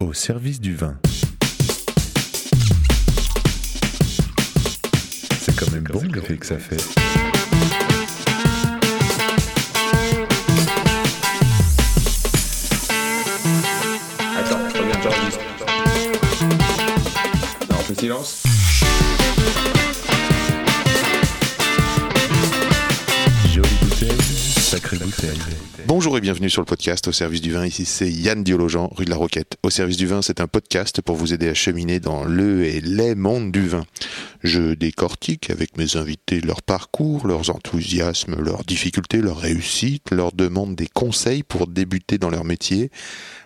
au service du vin. C'est quand même bon l'effet que ça fait. Attends, reviens, j'enregistre. Non, on fait silence. Jolie bouteille, sacrée bouteille. Bonjour et bienvenue sur le podcast au service du vin. Ici c'est Yann Diologen, rue de la Roquette. Au service du vin, c'est un podcast pour vous aider à cheminer dans le et les mondes du vin. Je décortique avec mes invités leur parcours, leurs enthousiasmes, leurs difficultés, leurs réussites, leur demande des conseils pour débuter dans leur métier,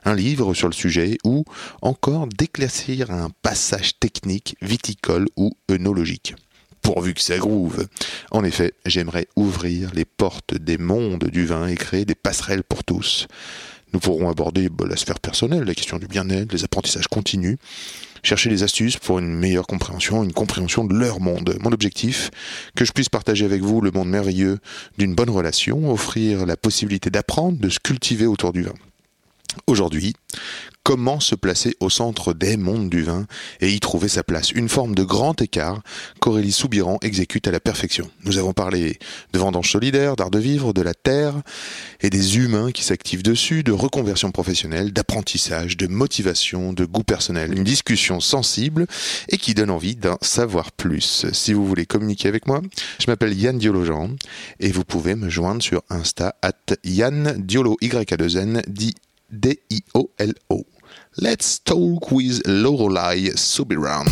un livre sur le sujet ou encore d'éclaircir un passage technique, viticole ou œnologique pourvu que ça groove. En effet, j'aimerais ouvrir les portes des mondes du vin et créer des passerelles pour tous. Nous pourrons aborder bah, la sphère personnelle, la question du bien-être, les apprentissages continus, chercher des astuces pour une meilleure compréhension, une compréhension de leur monde. Mon objectif, que je puisse partager avec vous le monde merveilleux d'une bonne relation, offrir la possibilité d'apprendre, de se cultiver autour du vin. Aujourd'hui, comment se placer au centre des mondes du vin et y trouver sa place? Une forme de grand écart qu'Aurélie Soubiran exécute à la perfection. Nous avons parlé de vendange solidaire, d'art de vivre, de la terre et des humains qui s'activent dessus, de reconversion professionnelle, d'apprentissage, de motivation, de goût personnel. Une discussion sensible et qui donne envie d'en savoir plus. Si vous voulez communiquer avec moi, je m'appelle Yann Diologen et vous pouvez me joindre sur Insta at Yann Diolo y a 2 n dit D-I-O-L-O. Let's talk with Lorelai Subiran.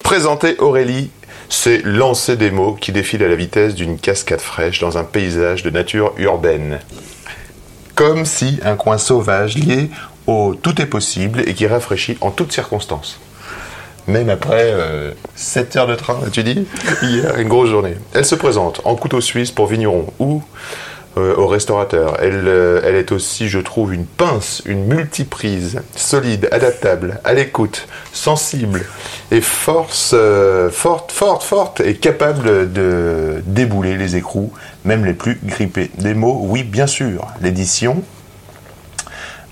Présenter Aurélie, c'est lancer des mots qui défilent à la vitesse d'une cascade fraîche dans un paysage de nature urbaine. Comme si un coin sauvage lié au tout est possible et qui rafraîchit en toutes circonstances. Même après 7 heures de train, tu dis Hier, une grosse journée. Elle se présente en couteau suisse pour vigneron ou euh, au restaurateur. Elle, euh, elle est aussi, je trouve, une pince, une multiprise, solide, adaptable, à l'écoute, sensible et force, euh, forte, forte, forte et capable de débouler les écrous, même les plus grippés. Des mots, oui, bien sûr. L'édition,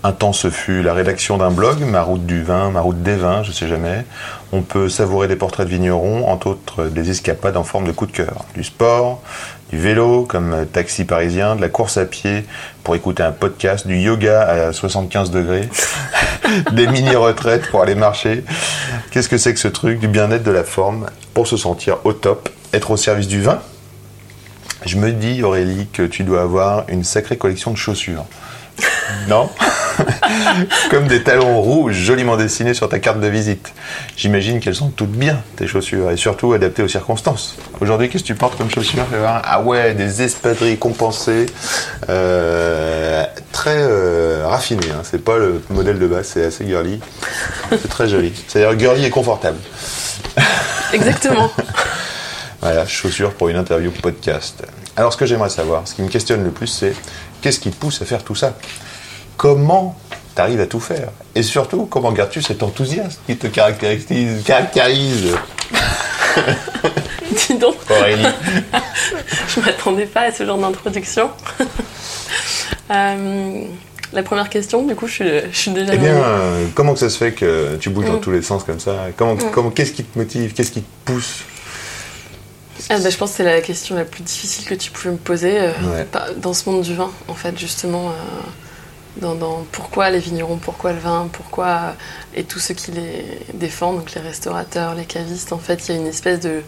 un temps, ce fut la rédaction d'un blog, Ma route du vin, Ma route des vins, je sais jamais. On peut savourer des portraits de vignerons, entre autres des escapades en forme de coup de cœur. Du sport, du vélo comme taxi parisien, de la course à pied pour écouter un podcast, du yoga à 75 degrés, des mini-retraites pour aller marcher. Qu'est-ce que c'est que ce truc Du bien-être, de la forme, pour se sentir au top, être au service du vin? Je me dis, Aurélie, que tu dois avoir une sacrée collection de chaussures. Non Comme des talons rouges joliment dessinés sur ta carte de visite. J'imagine qu'elles sont toutes bien, tes chaussures, et surtout adaptées aux circonstances. Aujourd'hui, qu'est-ce que tu portes comme chaussures. Ah ouais, des espadrilles compensées, euh, très euh, raffinées. Hein. C'est pas le modèle de base, c'est assez girly. C'est très joli. C'est-à-dire girly et confortable. Exactement. Voilà, chaussures pour une interview podcast. Alors, ce que j'aimerais savoir, ce qui me questionne le plus, c'est qu'est-ce qui te pousse à faire tout ça? Comment tu arrives à tout faire? Et surtout, comment gardes-tu cet enthousiasme qui te caractérise, caractérise Dis donc, Aurélie. Je m'attendais pas à ce genre d'introduction. Euh, la première question, du coup, je suis, je suis déjà. Eh bien, euh, comment que ça se fait que tu bouges dans Mm. tous les sens comme ça? Comment, comment, Qu'est-ce qui te motive? Qu'est-ce qui te pousse? Ah, bah, je pense que c'est la question la plus difficile que tu pouvais me poser euh, Ouais. dans ce monde du vin, en fait, justement. euh, dans, dans pourquoi les vignerons, pourquoi le vin, pourquoi. euh, et tous ceux qui les défendent, donc les restaurateurs, les cavistes, en fait, il y a une espèce de.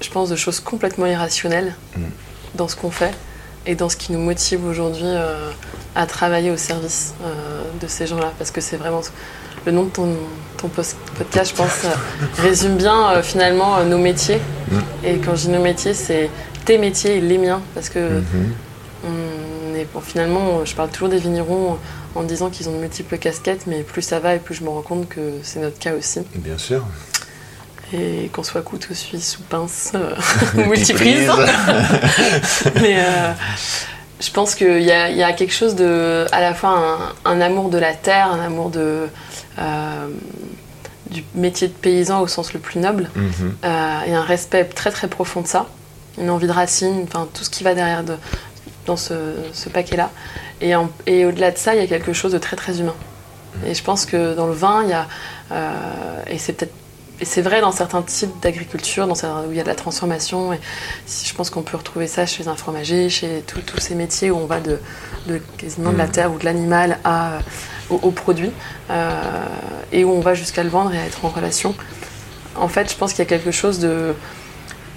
Je pense de choses complètement irrationnelles Mm. dans ce qu'on fait et dans ce qui nous motive aujourd'hui euh, à travailler au service de ces gens-là. Parce que c'est vraiment. Le nom de ton, ton podcast, je pense, euh, résume bien euh, finalement euh, nos métiers. Et quand je dis nos métiers, c'est tes métiers et les miens. Parce que Mhm. on est, bon, finalement, je parle toujours des vignerons en disant qu'ils ont de multiples casquettes, mais plus ça va et plus je me rends compte que c'est notre cas aussi. Bien sûr. Et qu'on soit couteau suisse ou pince euh, multiprise. mais euh, je pense qu'il y y a quelque chose de, à la fois un, un amour de la terre, un amour de, du métier de paysan au sens le plus noble, Mhm. euh, et un respect très très profond de ça, une envie de racine, enfin tout ce qui va derrière de dans ce, ce paquet-là. Et, au-delà de ça, il y a quelque chose de très très humain. Et je pense que dans le vin, il y a, euh, et c'est peut-être c'est vrai dans certains types d'agriculture, dans certains- où il y a de la transformation. Et je pense qu'on peut retrouver ça chez un fromager, chez tous ces métiers où on va de, de quasiment de la Mm. terre ou de l'animal à, au, au produit, euh, et où on va jusqu'à le vendre et à être en relation. En fait, je pense qu'il y a quelque chose de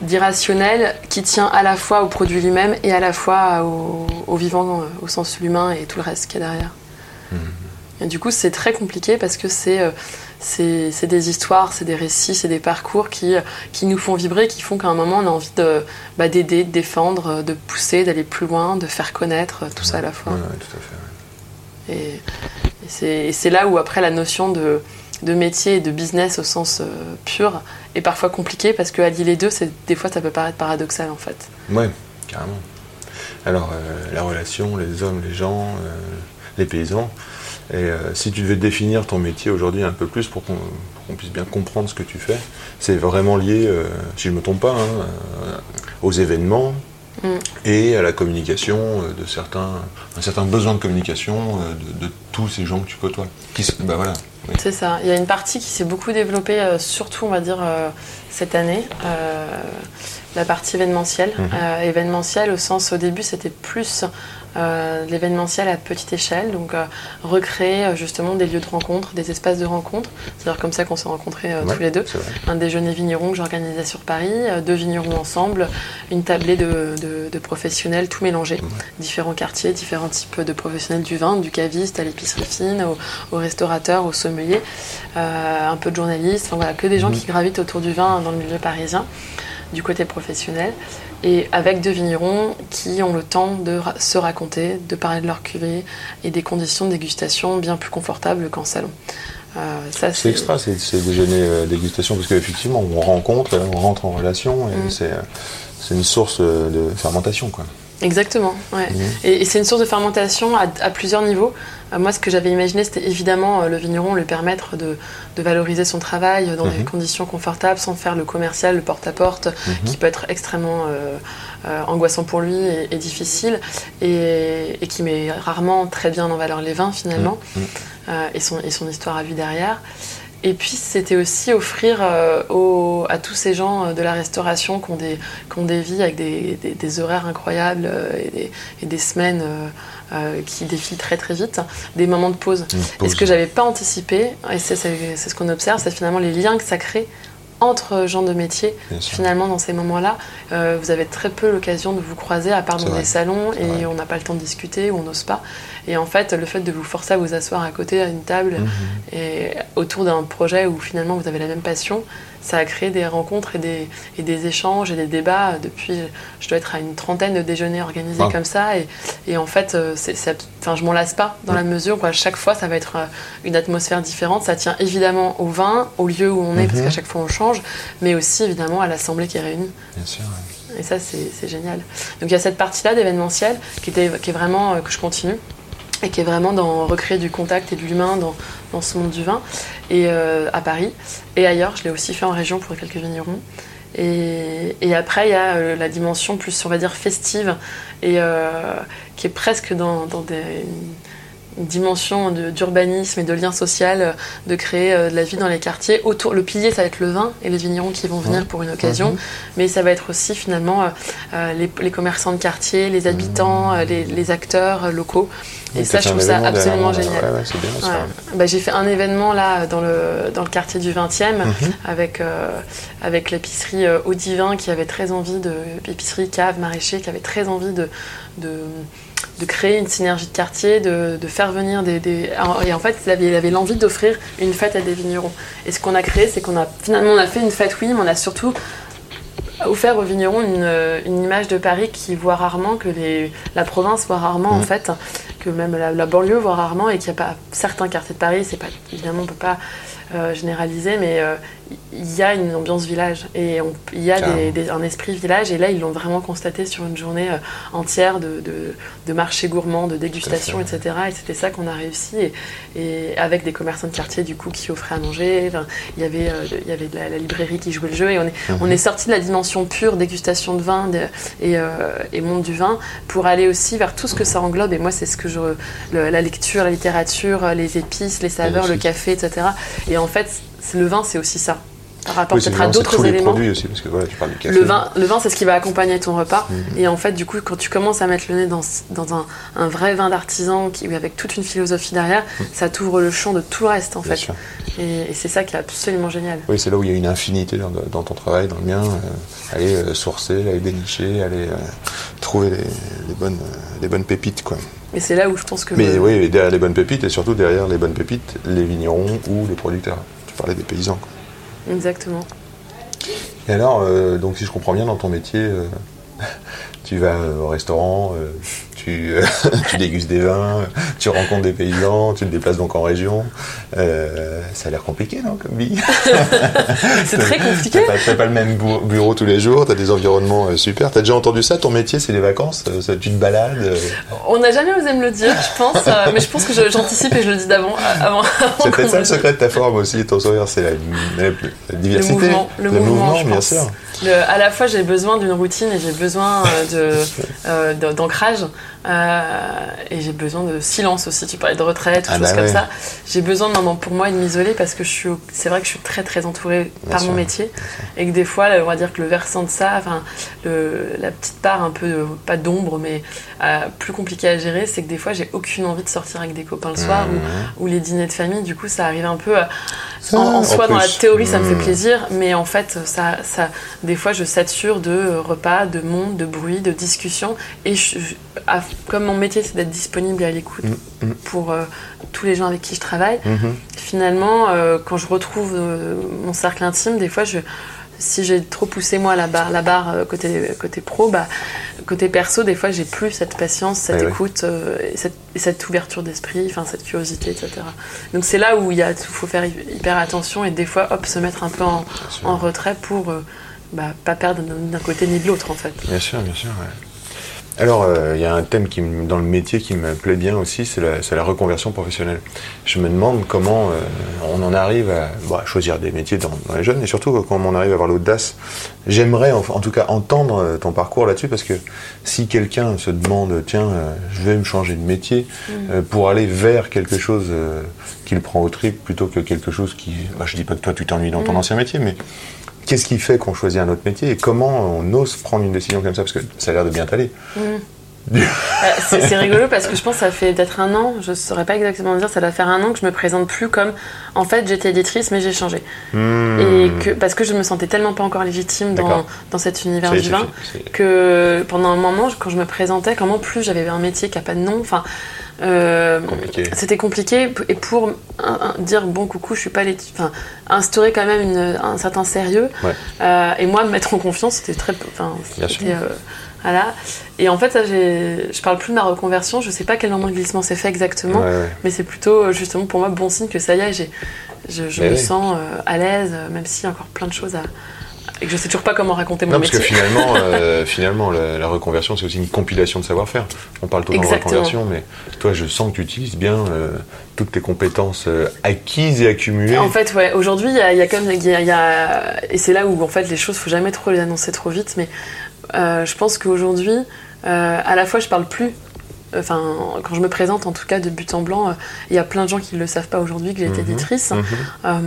d'irrationnel qui tient à la fois au produit lui-même et à la fois au, au vivant, euh, au sens humain et tout le reste qu'il y a derrière. Et du coup, c'est très compliqué parce que c'est euh, c'est c'est des histoires, c'est des récits, c'est des parcours qui, qui nous font vibrer, qui font qu'à un moment, on a envie de bah, d'aider, de défendre, de pousser, d'aller plus loin, de faire connaître, tout ça à la fois. Ouais, ouais, tout à fait. ouais. Et, et c'est- là où après la notion de, métier et de business au sens euh, pur est parfois compliquée parce que allier les deux, des fois ça peut paraître paradoxal en fait. Ouais, carrément. Alors, euh, la relation, les hommes, les gens, euh, les paysans. Et si tu devais définir ton métier aujourd'hui un peu plus pour qu'on puisse bien comprendre ce que tu fais, c'est vraiment lié, si je ne me trompe pas, hein, aux événements Mm. et à la communication euh, de certains, un certain besoin de communication euh, de, de tous ces gens que tu côtoies. Qui, bah voilà. oui. C'est ça. Il y a une partie qui s'est beaucoup développée, euh, surtout on va dire euh, cette année, euh, la partie événementielle. Mhm. Euh, événementielle au sens, au début c'était plus euh, l'événementiel à petite échelle, donc euh, recréer euh, justement des lieux de rencontre, des espaces de rencontre. C'est-à-dire comme ça qu'on s'est rencontrés Ouais, tous les deux. c'est un déjeuner vigneron que j'organisais sur Paris, deux vignerons ensemble, une tablée de, de- de professionnels tout mélangés, différents quartiers, différents types de professionnels du vin, du caviste à l'épicerie fine, au, au restaurateur, au sommelier, un peu de journalistes, enfin voilà, que des gens Mhm. qui gravitent autour du vin dans le milieu parisien, du côté professionnel, et avec deux vignerons qui ont le temps de se raconter, de parler de leur cuvée et des conditions de dégustation bien plus confortables qu'en salon. Euh, C'est extra, c'est déjeuner euh, dégustation, parce qu'effectivement, on rencontre, on rentre en relation, et Mm. c'est euh, c'est une source de fermentation. Quoi. Exactement, ouais. Mhm. Et, et c'est une source de fermentation à, à plusieurs niveaux. Euh, moi, ce que j'avais imaginé, c'était évidemment euh, le vigneron lui permettre de, de valoriser son travail dans des Mhm. conditions confortables, sans faire le commercial, le porte-à-porte, Mhm. qui peut être extrêmement euh, angoissant pour lui et, et difficile, et, et qui met rarement très bien en valeur les vins finalement, Mhm. et, son, et son histoire à lui derrière. Et puis c'était aussi offrir euh, aux- à tous ces gens euh, de la restauration qui ont des, qui ont des vies avec des, des- des horaires incroyables euh, et, des, et des semaines euh, qui défilent très très vite, des moments de pause. Et ce que j'avais pas anticipé, et c'est ce qu'on observe, c'est finalement les liens que ça crée entre gens de métier finalement dans ces moments-là, euh, vous avez très peu l'occasion de vous croiser à part dans des salons et vrai. on n'a pas le temps de discuter ou on n'ose pas. Et en fait, le fait de vous forcer à vous asseoir à côté à une table Mhm. et autour d'un projet où finalement vous avez la même passion, ça a créé des rencontres et des, et des échanges et des débats depuis, je dois être à une trentaine de déjeuners organisés comme ça. Et, et en fait, euh, c'est, abs- enfin, je m'en lasse pas dans la mesure où à chaque fois ça va être euh, une atmosphère différente. Ça tient évidemment au vin, au lieu où on est, parce Mhm. qu'à chaque fois on change, mais aussi évidemment à l'assemblée qui est réunie. Bien sûr. ouais. Et ça, c'est c'est génial. Donc il y a cette partie-là d'événementiel qui, était, qui est vraiment, euh, que je continue, et qui est vraiment dans recréer du contact et de l'humain dans, dans ce monde du vin, et euh, à Paris. Et ailleurs, je l'ai aussi fait en région pour quelques vignerons. Et, et après, il y a euh, la dimension plus, on va dire, festive, et euh, qui est presque dans, dans des, une, dimension d'urbanisme et de lien social, de créer de la vie dans les quartiers. Autour, le pilier, ça va être le vin et les vignerons qui vont venir pour une occasion Mhm. mais ça va être aussi finalement les, les commerçants de quartier, les habitants, euh, les, les acteurs locaux. Et ça, je trouve ça absolument génial. Ouais, ouais, c'est bien ça. Ouais. Bah, j'ai fait un événement là dans le, dans le quartier du 20e Mhm. avec, euh, avec l'épicerie euh, Au Divin qui avait très envie de. épicerie cave maraîcher qui avait très envie de. de de créer une synergie de quartier, de, de faire venir des, des- Et en fait, il avait, il avait l'envie d'offrir une fête à des vignerons. Et ce qu'on a créé, c'est qu'on a finalement on a fait une fête, oui, mais on a surtout offert aux vignerons une, euh, une image de Paris qui voit rarement, que les, la province voit rarement en Mhm. fait, que même la, banlieue voit rarement et qu'il n'y a pas certains quartiers de Paris, c'est pas évidemment on peut pas euh, généraliser, mais euh, il y a une ambiance village et il y a Carrément. des- des- un esprit village et là ils l'ont vraiment constaté sur une journée euh, entière de, de, de marché gourmand, de dégustation, etc. Et c'était ça qu'on a réussi et, et avec des commerçants de quartier du coup qui offraient à manger. Enfin, il y avait euh, il y avait de la, la librairie qui jouait le jeu et on est on est sorti de la dimension pure dégustation de vin de- et, euh, et monde du vin pour aller aussi vers tout ce que ça englobe. Et moi, c'est ce que je. le- la lecture, la littérature, euh, les épices, les saveurs, le café, etc. Et en fait, le vin, c'est aussi ça. Par rapport Oui, peut-être à d'autres tous les éléments. produits aussi, parce que voilà, tu parles du café. Le vin, le vin c'est ce qui va accompagner ton repas. Mhm. Et en fait, du coup, quand tu commences à mettre le nez dans, dans un, un vrai vin d'artisan qui avec toute une philosophie derrière, ça t'ouvre le champ de tout le reste, en. Bien fait. sûr. Et, et c'est ça qui est absolument génial. Oui, c'est là où il y a une infinité dans, dans ton travail, dans le mien. euh, aller euh, sourcer, aller dénicher, aller euh, trouver les, les bonnes, euh, les bonnes pépites, quoi. Et c'est là où je pense que. Mais le- oui, derrière les bonnes pépites, et surtout derrière les bonnes pépites, les vignerons ou les producteurs. Tu parlais des paysans, quoi. Exactement. Et alors, euh, donc si je comprends bien, dans ton métier, euh, tu vas au restaurant, euh, tu, euh, tu dégustes des vins, tu rencontres des paysans, tu te déplaces donc en région. Euh, ça a l'air compliqué, non, comme vie C'est très compliqué. Pas, t'as pas le même bu- bureau tous les jours, t'as des environnements euh, super. T'as déjà entendu ça Ton métier, c'est les vacances ça, Tu te balades euh, On n'a jamais osé me le dire, je pense, mais je pense que j'anticipe et je le dis d'avant. Avant, avant C'est peut-être ça le secret de ta forme aussi, et ton sourire, c'est la, la- la diversité. mouvement, le mouvement, bien pense. sûr. Le- à la fois, j'ai besoin d'une routine et j'ai besoin de- d'ancrage. Euh, et j'ai besoin de silence aussi. Tu parlais de retraite, Ah choses bah comme ouais. ça. J'ai besoin de moments pour moi et de m'isoler parce que je suis, c'est vrai que je suis très très entourée Bien par sûr, mon métier et que des fois, là, on va dire que le versant de ça, enfin, le- la petite part un peu, euh, pas d'ombre, mais euh, plus compliquée à gérer, c'est que des fois, j'ai aucune envie de sortir avec des copains le soir Mmh. ou, ou les dîners de famille. Du coup, ça arrive un peu. euh, Ça, en, en en soi, dans la théorie, ça me fait Mmh. plaisir, mais en fait, ça, ça, des fois, je sature de euh, repas, de monde, de bruit, de discussion. Et je- à- comme mon métier, c'est d'être disponible et à l'écoute Mm, mm. pour euh, tous les gens avec qui je travaille, Mhm. finalement, euh, quand je retrouve euh, mon cercle intime, des fois, je, si j'ai trop poussé moi la barre, la barre côté, côté pro, bah, côté perso, des fois, j'ai plus cette patience, cette Eh écoute et, cette, et cette ouverture d'esprit, enfin cette curiosité, etc. Donc c'est là où il y a- faut faire hy- hyper attention et des fois, hop, se mettre un peu en, retrait pour bah, pas perdre d'un d'un côté ni de l'autre, en fait. Bien sûr, bien sûr. ouais. Alors, euh, il y a un thème qui, dans le métier qui me plaît bien aussi, c'est la, reconversion professionnelle. Je me demande comment euh, on en arrive à, bon, à choisir des métiers dans, dans les jeunes, et surtout comment on arrive à avoir l'audace. J'aimerais en, en tout cas entendre euh, ton parcours là-dessus, parce que si quelqu'un se demande, tiens, euh, je vais me changer de métier euh, pour aller vers quelque chose qu'il prend au trip plutôt que quelque chose qui, bah, je dis pas que toi tu t'ennuies dans ton Mm. ancien métier, mais Qu'est-ce qui fait qu'on choisit un autre métier et comment on ose prendre une décision comme ça? Parce que ça a l'air de bien t'aller. Euh, c'est c'est rigolo parce que je pense que ça fait peut-être un an, je saurais pas exactement dire, ça doit faire un an que je me présente plus comme en fait j'étais éditrice mais j'ai changé. Et que, parce que je me sentais tellement pas encore légitime dans, dans cet univers du vin que pendant un moment, quand je me présentais, comment plus j'avais un métier qui a pas de nom, enfin. Euh. C'était compliqué et pour un- un- dire bon coucou je suis pas les enfin instaurer quand même une- un certain sérieux Ouais. euh, et moi me mettre en confiance c'était très enfin Bien c'était, sûr. euh, voilà et en fait ça je parle plus de ma reconversion je sais pas quel moment de glissement s'est fait exactement Ouais, ouais. mais c'est plutôt euh, justement pour moi bon signe que ça y est je, je me oui. sens à l'aise même s'il y a encore plein de choses à et que je sais toujours pas comment raconter mon Non, parce que finalement, euh, finalement la, la reconversion, c'est aussi une compilation de savoir-faire. On parle tout le temps de reconversion, mais toi, je sens que tu utilises bien euh, toutes tes compétences euh, acquises et accumulées. En fait, ouais, aujourd'hui, il y a, il y a quand même. il y a- il y a- et c'est là où, en fait, les choses, faut jamais trop les annoncer trop vite. Mais je pense qu'aujourd'hui, à la fois, je parle plus. Enfin, quand je me présente, en tout cas, de but en blanc, euh, il y a plein de gens qui ne le savent pas aujourd'hui que j'ai été Mhm. éditrice. Mhm. Euh,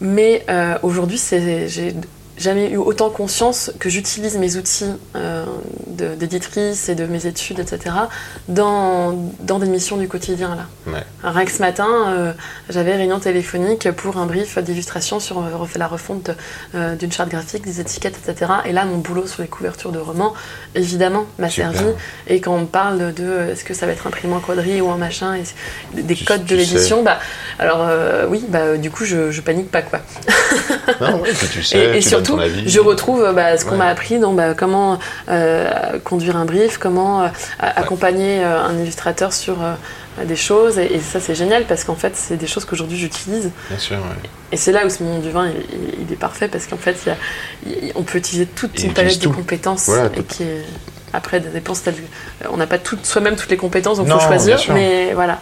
mais euh, aujourd'hui, c'est- j'ai jamais eu autant conscience que j'utilise mes outils euh, d'éditrice et de mes études, etc., dans, dans des missions du quotidien. Là. Ouais. Rien que ce matin, euh, j'avais réunion téléphonique pour un brief d'illustration sur euh, la refonte euh, d'une charte graphique, des étiquettes, etc. Et là, mon boulot sur les couvertures de romans, évidemment, m'a servi. Et quand on parle de est-ce que ça va être imprimé en quadrille ou en machin, et des Tu- codes de l'édition, bah, alors oui, bah, du coup, je, je panique pas quoi. Non, ouais, puis tu sais, Et, et tu donnes surtout, je retrouve euh, bah, ce qu'on Ouais. m'a appris dans bah, comment euh, conduire un brief, comment euh, accompagner un illustrateur sur des choses. Et, et ça, c'est génial parce qu'en fait, c'est des choses qu'aujourd'hui j'utilise. Bien sûr, ouais. Et c'est là où ce monde du vin, il, est parfait parce qu'en fait, il y a- il- on peut utiliser toute une palette de compétences Voilà, et tout. qui est- après des dépenses on n'a pas soi-même toutes les compétences donc il faut choisir mais voilà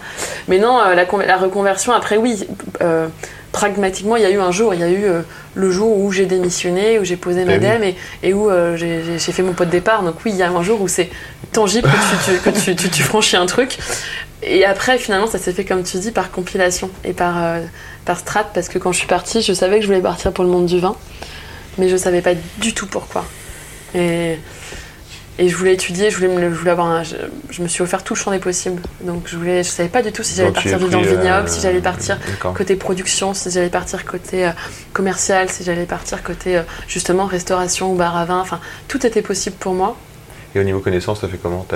mais non la, con- la reconversion après oui euh, pragmatiquement il y a eu un jour il y a eu euh, le jour où j'ai démissionné où j'ai posé ma Eh oui. dème et, et où euh, j'ai fait mon pot de départ. Donc oui il y a un jour où c'est tangible que, tu, tu- que tu, tu- tu franchis un truc. Et après finalement ça s'est fait comme tu dis par compilation et par, euh, par strat parce que quand je suis partie je savais que je voulais partir pour le monde du vin mais je savais pas du tout pourquoi. Et et je voulais étudier, je voulais, me, je voulais avoir un, je, je me suis offert tout le champ des possibles. Donc je voulais, je savais pas du tout si j'allais partir dans le vignoble, euh, si j'allais partir D'accord. côté production, si j'allais partir côté euh, commercial, si j'allais partir côté euh, justement restauration ou bar à vin. Enfin, tout était possible pour moi. Et au niveau connaissance, t'as fait comment?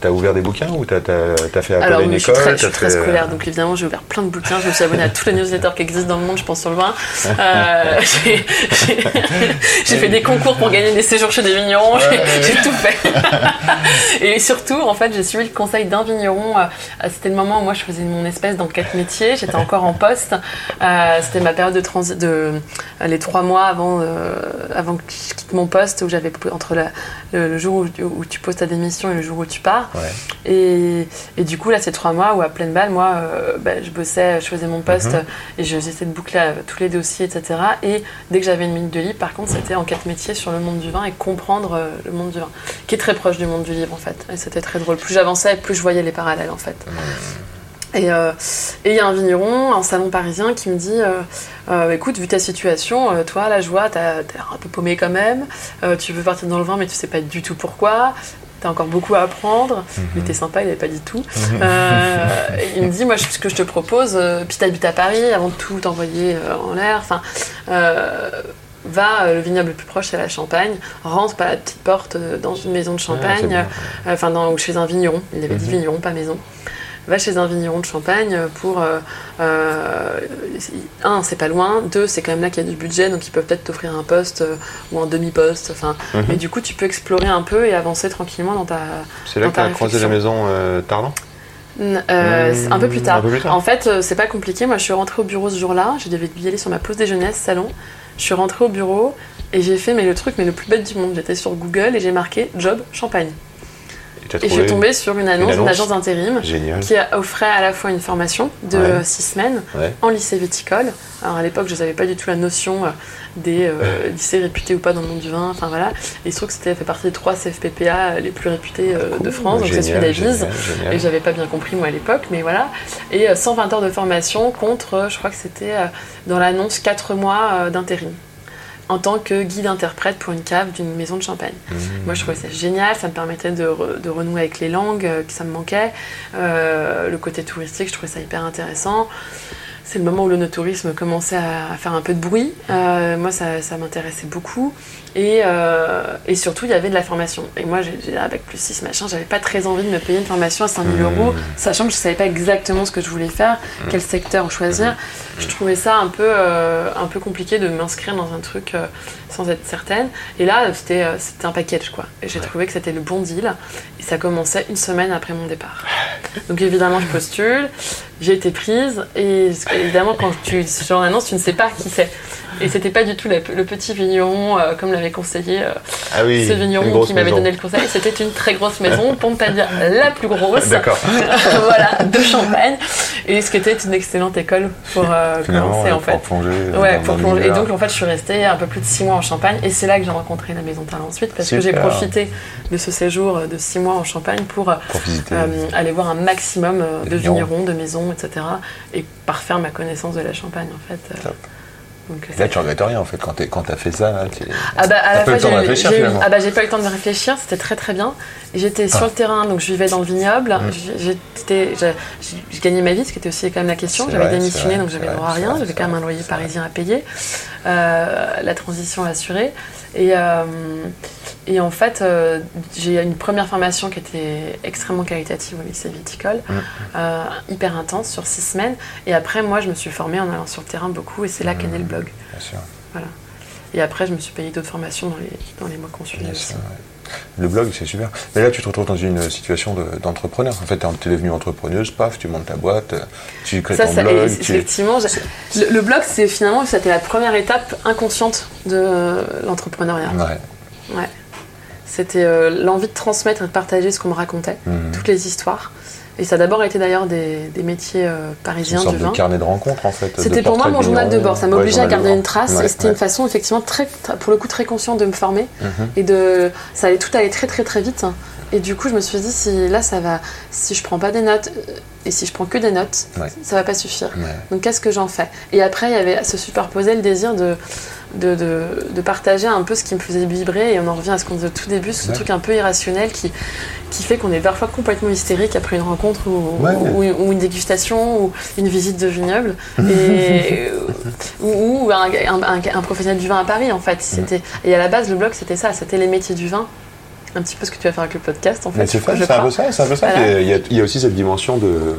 T'as ouvert des bouquins ou t'as t'as fait appel Alors à une oui, je suis école très, je suis très fait, euh, scolaire, donc évidemment j'ai ouvert plein de bouquins, je me suis abonnée à tous les newsletters qui existent dans le monde, je pense sur le vin. Euh, j'ai- fait des concours pour gagner des séjours chez des vignerons, j'ai- tout fait. Et surtout, en fait, j'ai suivi le conseil d'un vigneron. euh, C'était le moment où moi je faisais mon espèce d'enquête métier, j'étais encore en poste. C'était ma période de transit, de les trois mois avant, avant que je quitte mon poste, où j'avais entre la- le, le jour où, où tu poses ta démission et le jour où tu pars. Ouais. Et, et du coup, là, ces trois mois où à pleine balle, moi, euh, bah, je bossais, je faisais mon poste Mhm. et je- j'essayais de boucler euh, tous les dossiers, etc. Et dès que j'avais une minute de libre, par contre, c'était enquête métier sur le monde du vin et comprendre euh, le monde du vin, qui est très proche du monde du livre, en fait. Et c'était très drôle. Plus j'avançais, plus je voyais les parallèles, en fait. Et euh, et il y a un vigneron, un salon parisien, qui me dit euh, euh, Écoute, vu ta situation, toi, la joie, t'as un peu paumé quand même. Tu veux partir dans le vin, mais tu sais pas du tout pourquoi. T'as encore beaucoup à apprendre. Il était sympa, il avait pas dit tout. Et il me dit Moi, ce que je te propose, puis t'habites à Paris, avant de tout t'envoyer en l'air. Enfin. Va, le vignoble le plus proche, c'est la Champagne. Rentre par la petite porte dans une maison de Ah, Champagne, enfin dans, ou chez un vigneron. Il avait dit Mhm. vigneron, pas maison. Va chez un vigneron de Champagne pour. euh, euh, un, c'est pas loin. Deux, c'est quand même là qu'il y a du budget, donc ils peuvent peut-être t'offrir un poste euh, ou un demi-poste. Enfin, Mhm. mais du coup, tu peux explorer un peu et avancer tranquillement dans ta. C'est là que ta t'as croisé la maison euh, Tardant N- euh, Mmh, c'est un peu plus tard. un peu plus tard. En fait, c'est pas compliqué. Moi, je suis rentrée au bureau ce jour-là. Je devais y aller sur ma pause déjeuner à ce salon. Je suis rentrée au bureau et j'ai fait mais le truc mais le plus bête du monde. J'étais sur Google et j'ai marqué job Champagne. Et je suis tombée sur une annonce d'une agence d'intérim qui offrait à la fois une formation de Ouais. euh, six semaines Ouais. en lycée viticole. Alors à l'époque, je n'avais pas du tout la notion euh, des euh, lycées réputés ou pas dans le monde du vin. Enfin voilà. Et il se trouve que c'était fait partie des trois CFPPA les plus réputés euh, de France, donc c'est celui d'Avise. Et j'avais pas bien compris moi à l'époque, mais voilà. Et euh, 120 heures de formation contre, euh, je crois que c'était euh, dans l'annonce 4 mois euh, d'intérim en tant que guide interprète pour une cave d'une maison de champagne. Mmh. Moi, je trouvais ça génial, ça me permettait de, re- de renouer avec les langues, euh, que ça me manquait. Euh, le côté touristique, je trouvais ça hyper intéressant. C'est le moment où le no-tourisme commençait à, à faire un peu de bruit. Euh, moi, ça, ça m'intéressait beaucoup. Et, euh, et surtout, il y avait de la formation. Et moi, j'ai avec plus 6 machin, j'avais pas très envie de me payer une formation à 5000 Mmh. euros, sachant que je savais pas exactement ce que je voulais faire, quel secteur choisir. Je trouvais ça un peu, euh, un peu compliqué de m'inscrire dans un truc euh, sans être certaine. Et là, c'était c'était un package, quoi. Et j'ai trouvé que c'était le bon deal. Et ça commençait une semaine après mon départ. Donc évidemment, je postule. J'ai été prise. Et évidemment, quand tu ce genre d'annonce, tu ne sais pas qui c'est. Et c'était pas du tout la- le petit vigneron, comme l'avait conseillé euh, Ah oui, ce vigneron qui m'avait donné le conseil. C'était une très grosse maison, dire la plus grosse. D'accord. voilà, de Champagne. Et ce qui était une excellente école pour euh, commencer euh, en fait. pour plonger. euh, Ouais, pour plonger. Et l'univers. donc en fait, je suis restée un peu plus de six mois en Champagne, et c'est là que j'ai rencontré la Maison Talent ensuite, parce que j'ai profité de ce séjour de six mois en Champagne pour euh, aller voir un maximum euh, de vignerons. de maisons, etc. Et parfaire ma connaissance de la Champagne en fait. euh. Top. Donc, Et là, tu regrettes rien en fait quand quand t'as fait ça. là, tu- Ah bah à la pas eu fois le temps de j'ai eu- ah bah j'ai pas eu le temps de réfléchir, c'était très très bien. J'étais sur Ah. le terrain, donc je vivais dans le vignoble. Mm. J'ai j'ai gagné ma vie, ce qui était aussi quand même la question. J'avais démissionné, donc j'avais droit à rien. J'avais quand même un loyer parisien à payer, Euh, la transition assurée. Et, euh, et en fait, euh, j'ai une première formation qui était extrêmement qualitative au lycée viticole, euh, hyper intense sur six semaines. Et après, moi, je me suis formée en allant sur le terrain beaucoup, et c'est là qu'est né le blog. Bien sûr. Et après, je me suis payé d'autres formations dans les, dans les mois qu'on suivait Le blog, c'est super. Mais là, tu te retrouves dans une situation de- d'entrepreneur. En fait, tu es devenue entrepreneuse, paf, tu montes ta boîte, euh, tu crées Ça, ton ça- blog. tu- effectivement, le, le blog, c'est finalement, c'était la première étape inconsciente de l'entrepreneuriat. Ouais. Ouais. C'était euh, l'envie de transmettre et de partager ce qu'on me racontait, Mhm. toutes les histoires. Et ça a d'abord été d'ailleurs des, des métiers euh, C'est une parisiens sorte du de vin. carnet de rencontres, en fait. C'était pour moi mon journal de bord, ça Ouais, m'obligeait à garder une trace Ouais, et c'était ouais. une façon effectivement très, pour le coup très conscient de me former Mhm. et de ça allait tout allait très très très vite et du coup je me suis dit si là ça va si je prends pas des notes euh, et si je prends que des notes ça va pas suffire donc qu'est-ce que j'en fais? Et après il y avait se superposer le désir de de, de, de partager un peu ce qui me faisait vibrer et on en revient à ce qu'on disait au tout début ce Ouais. truc un peu irrationnel qui qui fait qu'on est parfois complètement hystérique après une rencontre ou, Ouais. ou- ou une dégustation ou une visite de vignoble et, ou, un, un- un- un professionnel du vin à Paris en fait. C'était, et à la base le blog c'était ça, c'était les métiers du vin. Un petit peu ce que tu vas faire avec le podcast en fait. Mais c'est un peu ça, c'est un peu ça. Voilà. Il, y a, il y a aussi cette dimension de,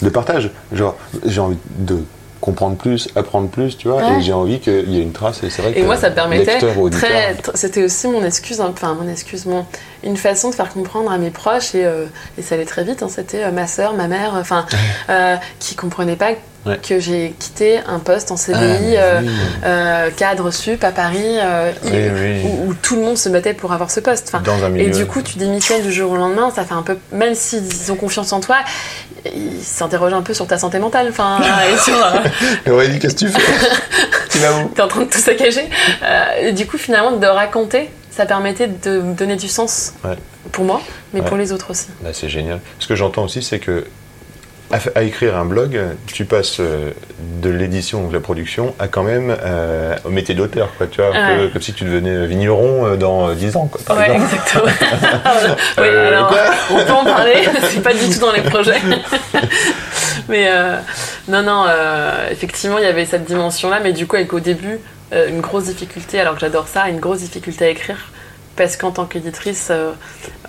de partage. Genre, j'ai envie de comprendre plus, apprendre plus, tu vois, Ouais. et j'ai envie qu'il y ait une trace. Et c'est vrai Et que moi, ça permettait très, c'était aussi mon excuse, hein, enfin mon excuse, mon, une façon de faire comprendre à mes proches et, euh, et ça allait très vite. hein, c'était euh, ma sœur, ma mère, enfin, euh, qui comprenaient pas Ouais. que j'ai quitté un poste en CDI, Ah, euh, oui. euh, cadre sup à Paris, euh, Oui. Où, où tout le monde se battait pour avoir ce poste. Enfin, dans un milieu. Et du coup, tu démissionnes du jour au lendemain, ça fait un peu. Même s'ils ont confiance en toi, ils s'interrogent un peu sur ta santé mentale. Enfin, et sur. Aurélie, qu'est-ce que tu fais? Tu vas où? T'es en train de tout saccager. Et du coup, finalement, de raconter, ça permettait de donner du sens Ouais. pour moi, mais Ouais. pour les autres aussi. Bah, c'est génial. Ce que j'entends aussi, c'est que à, écrire un blog, tu passes euh, de l'édition, donc la production, à quand même euh, au métier d'auteur, quoi. Tu vois, peu comme si tu devenais vigneron euh, dans euh, 10 ans, quoi. Par ouais, exemple. exactement. oui, Euh, alors, quoi on peut en parler, c'est pas du tout dans les projets. mais euh, non, non, effectivement, il y avait cette dimension-là, mais du coup, avec au début, une grosse difficulté, alors que j'adore ça, une grosse difficulté à écrire, parce qu'en tant qu'éditrice, euh,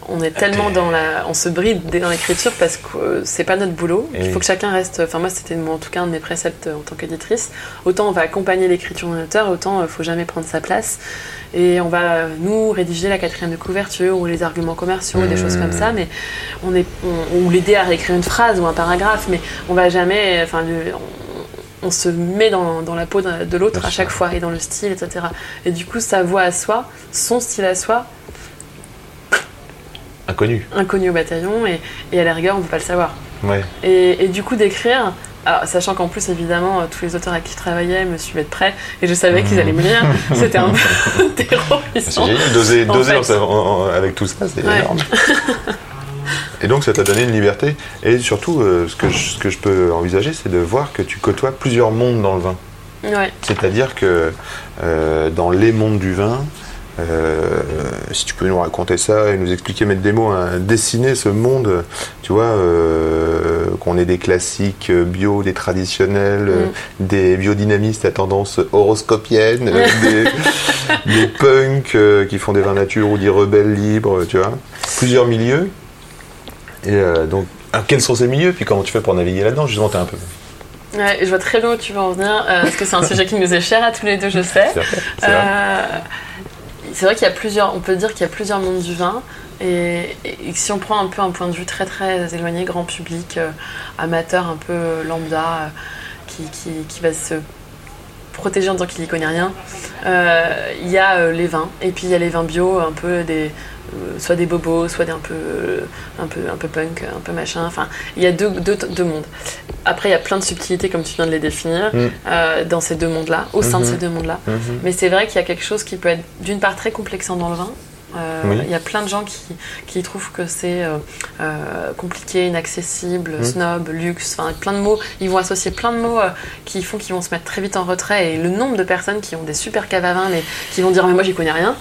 on est tellement dans la. On se bride dans l'écriture parce que euh, c'est pas notre boulot. Il faut que chacun reste. Enfin, moi, c'était en tout cas un de mes préceptes en tant qu'éditrice. Autant on va accompagner l'écriture d'un auteur, autant il faut jamais prendre sa place. Et on va, euh, nous, rédiger la quatrième de couverture ou les arguments commerciaux, des Mmh. choses comme ça, mais on est, on- ou l'aider à réécrire une phrase ou un paragraphe, mais on va jamais. Enfin, le- on, on se met dans, dans la peau de, l'autre à chaque fois et dans le style, etc. Et du coup, sa voix à soi, son style à soi, Inconnu. inconnu au bataillon, et, et à la rigueur, on ne peut pas le savoir. Ouais. Et, et du coup, d'écrire, sachant qu'en plus, évidemment, euh, tous les auteurs avec qui je travaillais me suivaient de près, et je savais qu'ils allaient me lire, c'était un peu C'est terrorisant. doser, En doser fait. en- en- avec tout ça, c'est Ouais. énorme. Et donc ça t'a donné une liberté. Et surtout, euh, ce, que je, ce que je peux envisager, c'est de voir que tu côtoies plusieurs mondes dans le vin. Ouais. C'est-à-dire que euh, dans les mondes du vin, euh, si tu peux nous raconter ça et nous expliquer, mettre des mots, hein, dessiner ce monde, tu vois, euh, qu'on ait des classiques bio, des traditionnels, euh, des biodynamistes à tendance horoscopienne, des, des punks qui font des vins nature ou des rebelles libres, tu vois, plusieurs milieux. Et euh, donc, alors, quels sont ces milieux Puis comment tu fais pour naviguer là-dedans Justement, t'es un peu. Ouais, je vois très bien où tu veux en venir, euh, parce que c'est un sujet qui nous est cher à tous les deux, je sais. C'est vrai, c'est vrai. Euh, vrai qu'il y a plusieurs, on peut dire qu'il y a plusieurs mondes du vin. Et, et si on prend un peu un point de vue très très éloigné, grand public, euh, amateur, un peu lambda, euh, qui, qui, qui va se protéger en tant qu'il n'y connaît rien, euh, il y a euh, les vins. Et puis il y a les vins bio, un peu des, soit des bobos, soit des un peu, euh, un peu, un peu punk, un peu machin. Enfin, il y a deux, deux, deux mondes. Après, il y a plein de subtilités, comme tu viens de les définir, Mm. euh, dans ces deux mondes-là, au sein de Mhm. ces deux mondes-là. Mhm. Mais c'est vrai qu'il y a quelque chose qui peut être d'une part très complexant dans le vin, Euh, Oui. Il y a plein de gens qui, qui trouvent que c'est euh, euh, compliqué, inaccessible, snob, luxe, enfin plein de mots. Ils vont associer plein de mots qui font qu'ils vont se mettre très vite en retrait. Et le nombre de personnes qui ont des super caves à vin, mais qui vont dire mais moi j'y connais rien.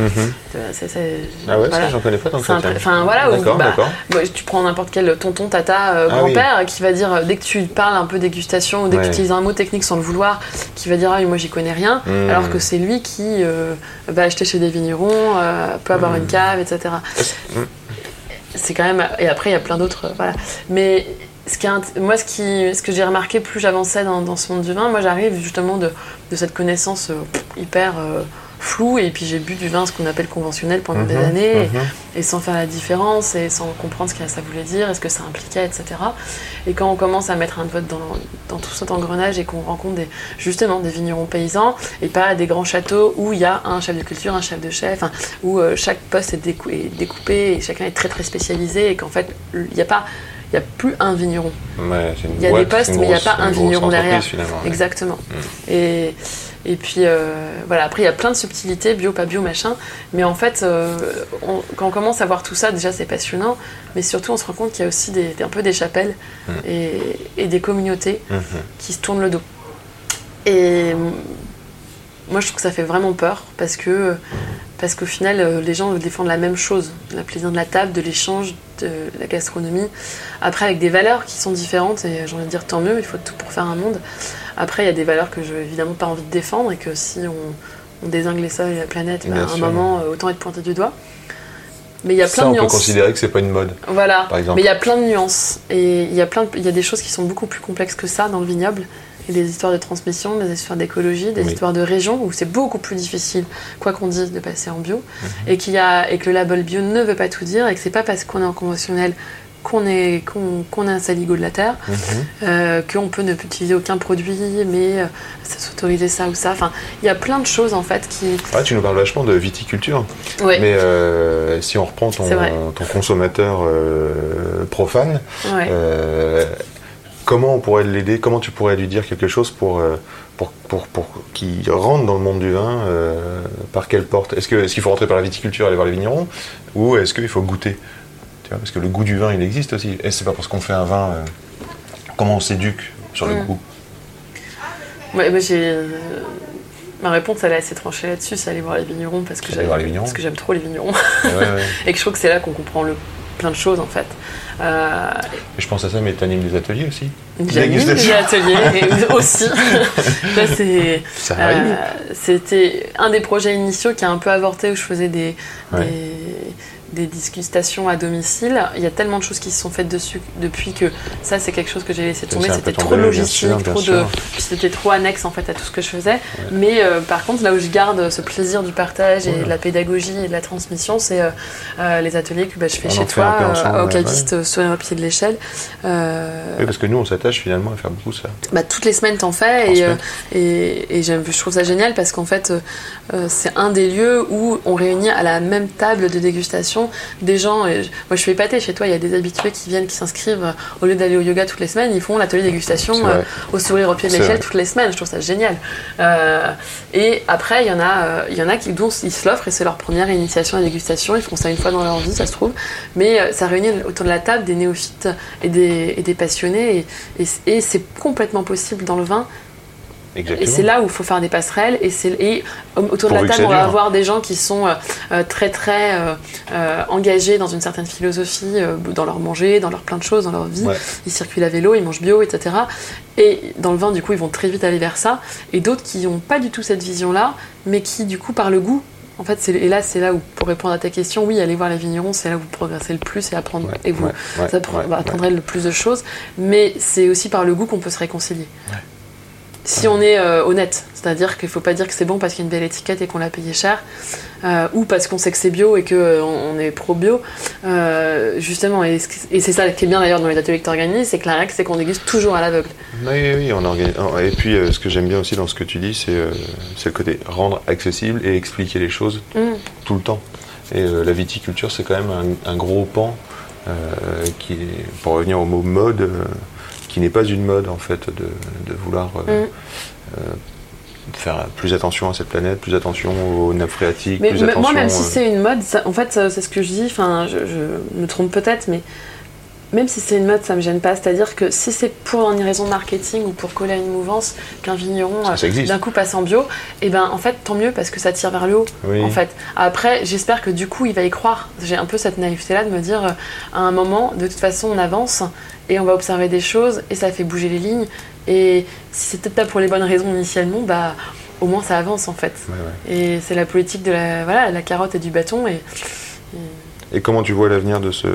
C'est- Ah ouais, voilà. j'en connais pas tant que ça. Enfin voilà, D'accord, bah. Bon, tu prends n'importe quel tonton, tata, Ah oui. grand-père qui va dire, dès que tu parles un peu dégustation ou dès que tu utilises un mot technique sans le vouloir, qui va dire Ah oui, moi j'y connais rien, Hmm. alors que c'est lui qui euh, va acheter chez des vignerons, euh, peut avoir Hmm. Cave, etc. C'est quand même. Et après, il y a plein d'autres. euh, voilà. Mais ce qui est moi, ce, qui, ce que j'ai remarqué plus j'avançais dans, dans ce monde du vin, moi j'arrive justement de, de cette connaissance euh, hyper. euh, floue et puis j'ai bu du vin ce qu'on appelle conventionnel pendant des Mhm, années mhm. et sans faire la différence et sans comprendre ce que ça voulait dire et ce que ça impliquait, etc. Et quand on commence à mettre un vote dans, dans tout cet engrenage et qu'on rencontre des, justement des vignerons paysans et pas des grands châteaux où il y a un chef de culture, un chef de chef, où euh, chaque poste est, décou- est découpé et chacun est très très spécialisé et qu'en fait il n'y a pas il n'y a plus un vigneron. Ouais, Il y a des postes, mais il n'y a pas un vigneron derrière. entreprise, finalement, ouais. Exactement. Et, et puis euh, voilà, après il y a plein de subtilités, bio, pas bio, machin. Mais en fait, euh, on- quand on commence à voir tout ça, déjà c'est passionnant, mais surtout on se rend compte qu'il y a aussi des, un peu des chapelles Mm. et, et des communautés Mhm. qui se tournent le dos. Et moi je trouve que ça fait vraiment peur parce que parce qu'au final euh, les gens défendent la même chose, le plaisir de la table, de l'échange, de la gastronomie. Après avec des valeurs qui sont différentes et j'ai envie de dire tant mieux, il faut tout pour faire un monde. Après il y a des valeurs que je n'ai évidemment pas envie de défendre et que si on, on désingue les sols et la planète, bah, à un moment euh, autant être pointé du doigt. Mais il y a plein Ça, de on peut nuances. considérer que c'est pas une mode. Voilà, par exemple. mais il y a plein de nuances et il y, a plein de- il y a des choses qui sont beaucoup plus complexes que ça dans le vignoble. Des histoires de transmission, des histoires d'écologie, des Oui. histoires de région où c'est beaucoup plus difficile, quoi qu'on dise, de passer en bio. Mhm. Et, qu'il y a, et que le label bio ne veut pas tout dire et que c'est pas parce qu'on est en conventionnel qu'on est, qu'on, qu'on est un saligo de la terre, Mhm. euh, qu'on peut ne plus utiliser aucun produit, mais euh, ça s'autoriser ça ou ça. Enfin, il y a plein de choses en fait qui. Ouais, tu nous parles vachement de viticulture. Mais euh, si on reprend ton, consommateur euh, profane, ouais. Comment on pourrait l'aider Comment tu pourrais lui dire quelque chose pour, euh, pour, pour, pour qu'il rentre dans le monde du vin euh, Par quelle porte? Est-ce qu'il faut rentrer par la viticulture, aller voir les vignerons? Ou est-ce qu'il faut goûter? Tu vois, Parce que le goût du vin, il existe aussi. Et c'est pas parce qu'on fait un vin. euh, comment on s'éduque sur le Mm. goût? Ouais, euh, Ma réponse, elle est assez tranchée là-dessus, c'est aller voir les vignerons parce que j'aime les vignerons. trop les vignerons Ouais, ouais. et que je trouve que c'est là qu'on comprend le, plein de choses en fait. Euh, je pense à ça, mais tu animes des ateliers aussi J'anime des ateliers aussi. Euh, C'était un des projets initiaux qui a un peu avorté où je faisais des, Ouais. des, des disgustations à domicile. Il y a tellement de choses qui se sont faites dessus depuis que ça, c'est quelque chose que j'ai laissé tomber. Un C'était trop bien logistique, sûr, bien trop de. sûr. puis C'était trop annexe en fait à tout ce que je faisais. Mais euh, par contre, là où je garde ce plaisir du partage et de la pédagogie et de la transmission, c'est euh, euh, les ateliers que bah, je fais On en chez un toi, au caviste sur au pied de l'échelle. Euh, Oui, parce que nous, on s'attache finalement à faire beaucoup ça. bah, toutes les semaines t'en fais et, euh, et, et j'aime- je trouve ça génial parce qu'en fait c'est un des lieux où on réunit à la même table de dégustation des gens et moi je suis épatée chez toi il y a des habitués qui viennent qui s'inscrivent euh, au lieu d'aller au yoga toutes les semaines ils font l'atelier dégustation euh, au sourire au pied de l'échelle toutes les semaines. Je trouve ça génial. Euh, et après il y en a il y en a qui dont ils se l'offrent et c'est leur première initiation à la dégustation. Ils font ça une fois dans leur vie ça se trouve. Mais ça réunit autour de la table des néophytes et des, et des passionnés et, et, et c'est complètement possible dans le vin Exactement. et c'est là où il faut faire des passerelles. Et, c'est, et euh, autour de Pourvu la table, on va avoir des gens qui sont euh, euh, très très euh, euh, engagés dans une certaine philosophie, dans leur manger, dans leur plein de choses, dans leur vie. Ouais. Ils circulent à vélo, ils mangent bio, etc. Et dans le vin, du coup, ils vont très vite aller vers ça. Et d'autres qui n'ont pas du tout cette vision-là, mais qui, du coup, par le goût, en fait, et là, c'est là où, pour répondre à ta question, oui, aller voir les vignerons, c'est là où vous progressez le plus et apprendre, Ouais, et vous ouais. apprendrez le plus de choses. Mais c'est aussi par le goût qu'on peut se réconcilier. Si on est euh, honnête, c'est-à-dire qu'il ne faut pas dire que c'est bon parce qu'il y a une belle étiquette et qu'on l'a payé cher, euh, ou parce qu'on sait que c'est bio et qu'on on est pro-bio. Euh, justement, et, c'est ça qui est bien d'ailleurs dans les ateliers que tu organises, c'est que la règle c'est qu'on déguste toujours à l'aveugle. Oui, oui, on organise. Et puis, euh, ce que j'aime bien aussi dans ce que tu dis, c'est euh, le côté rendre accessible et expliquer les choses Mm. tout le temps. Et euh, la viticulture, c'est quand même un, un gros pan euh, qui est, pour revenir au mot mode, euh, qui n'est pas une mode en fait de, de vouloir euh, Mm. euh, faire plus attention à cette planète, plus attention aux nappes phréatiques, Mais plus attention. moi, même si euh, c'est une mode, ça- en fait, c'est ce que je dis, enfin, je, je me trompe peut-être, mais même si c'est une mode, ça me gêne pas. C'est-à-dire que si c'est pour une raison marketing ou pour coller à une mouvance qu'un vigneron d'un coup passe en bio, et ben en fait, tant mieux parce que ça tire vers le haut. Oui. En fait, après, j'espère que du coup, il va y croire. J'ai un peu cette naïveté-là de me dire, à un moment, de toute façon, on avance et on va observer des choses et ça fait bouger les lignes. Et si c'est peut-être pas pour les bonnes raisons initialement, bah au moins ça avance en fait. Ouais, ouais. Et c'est la politique de la, voilà, la carotte et du bâton. Et, Et comment tu vois l'avenir de ce,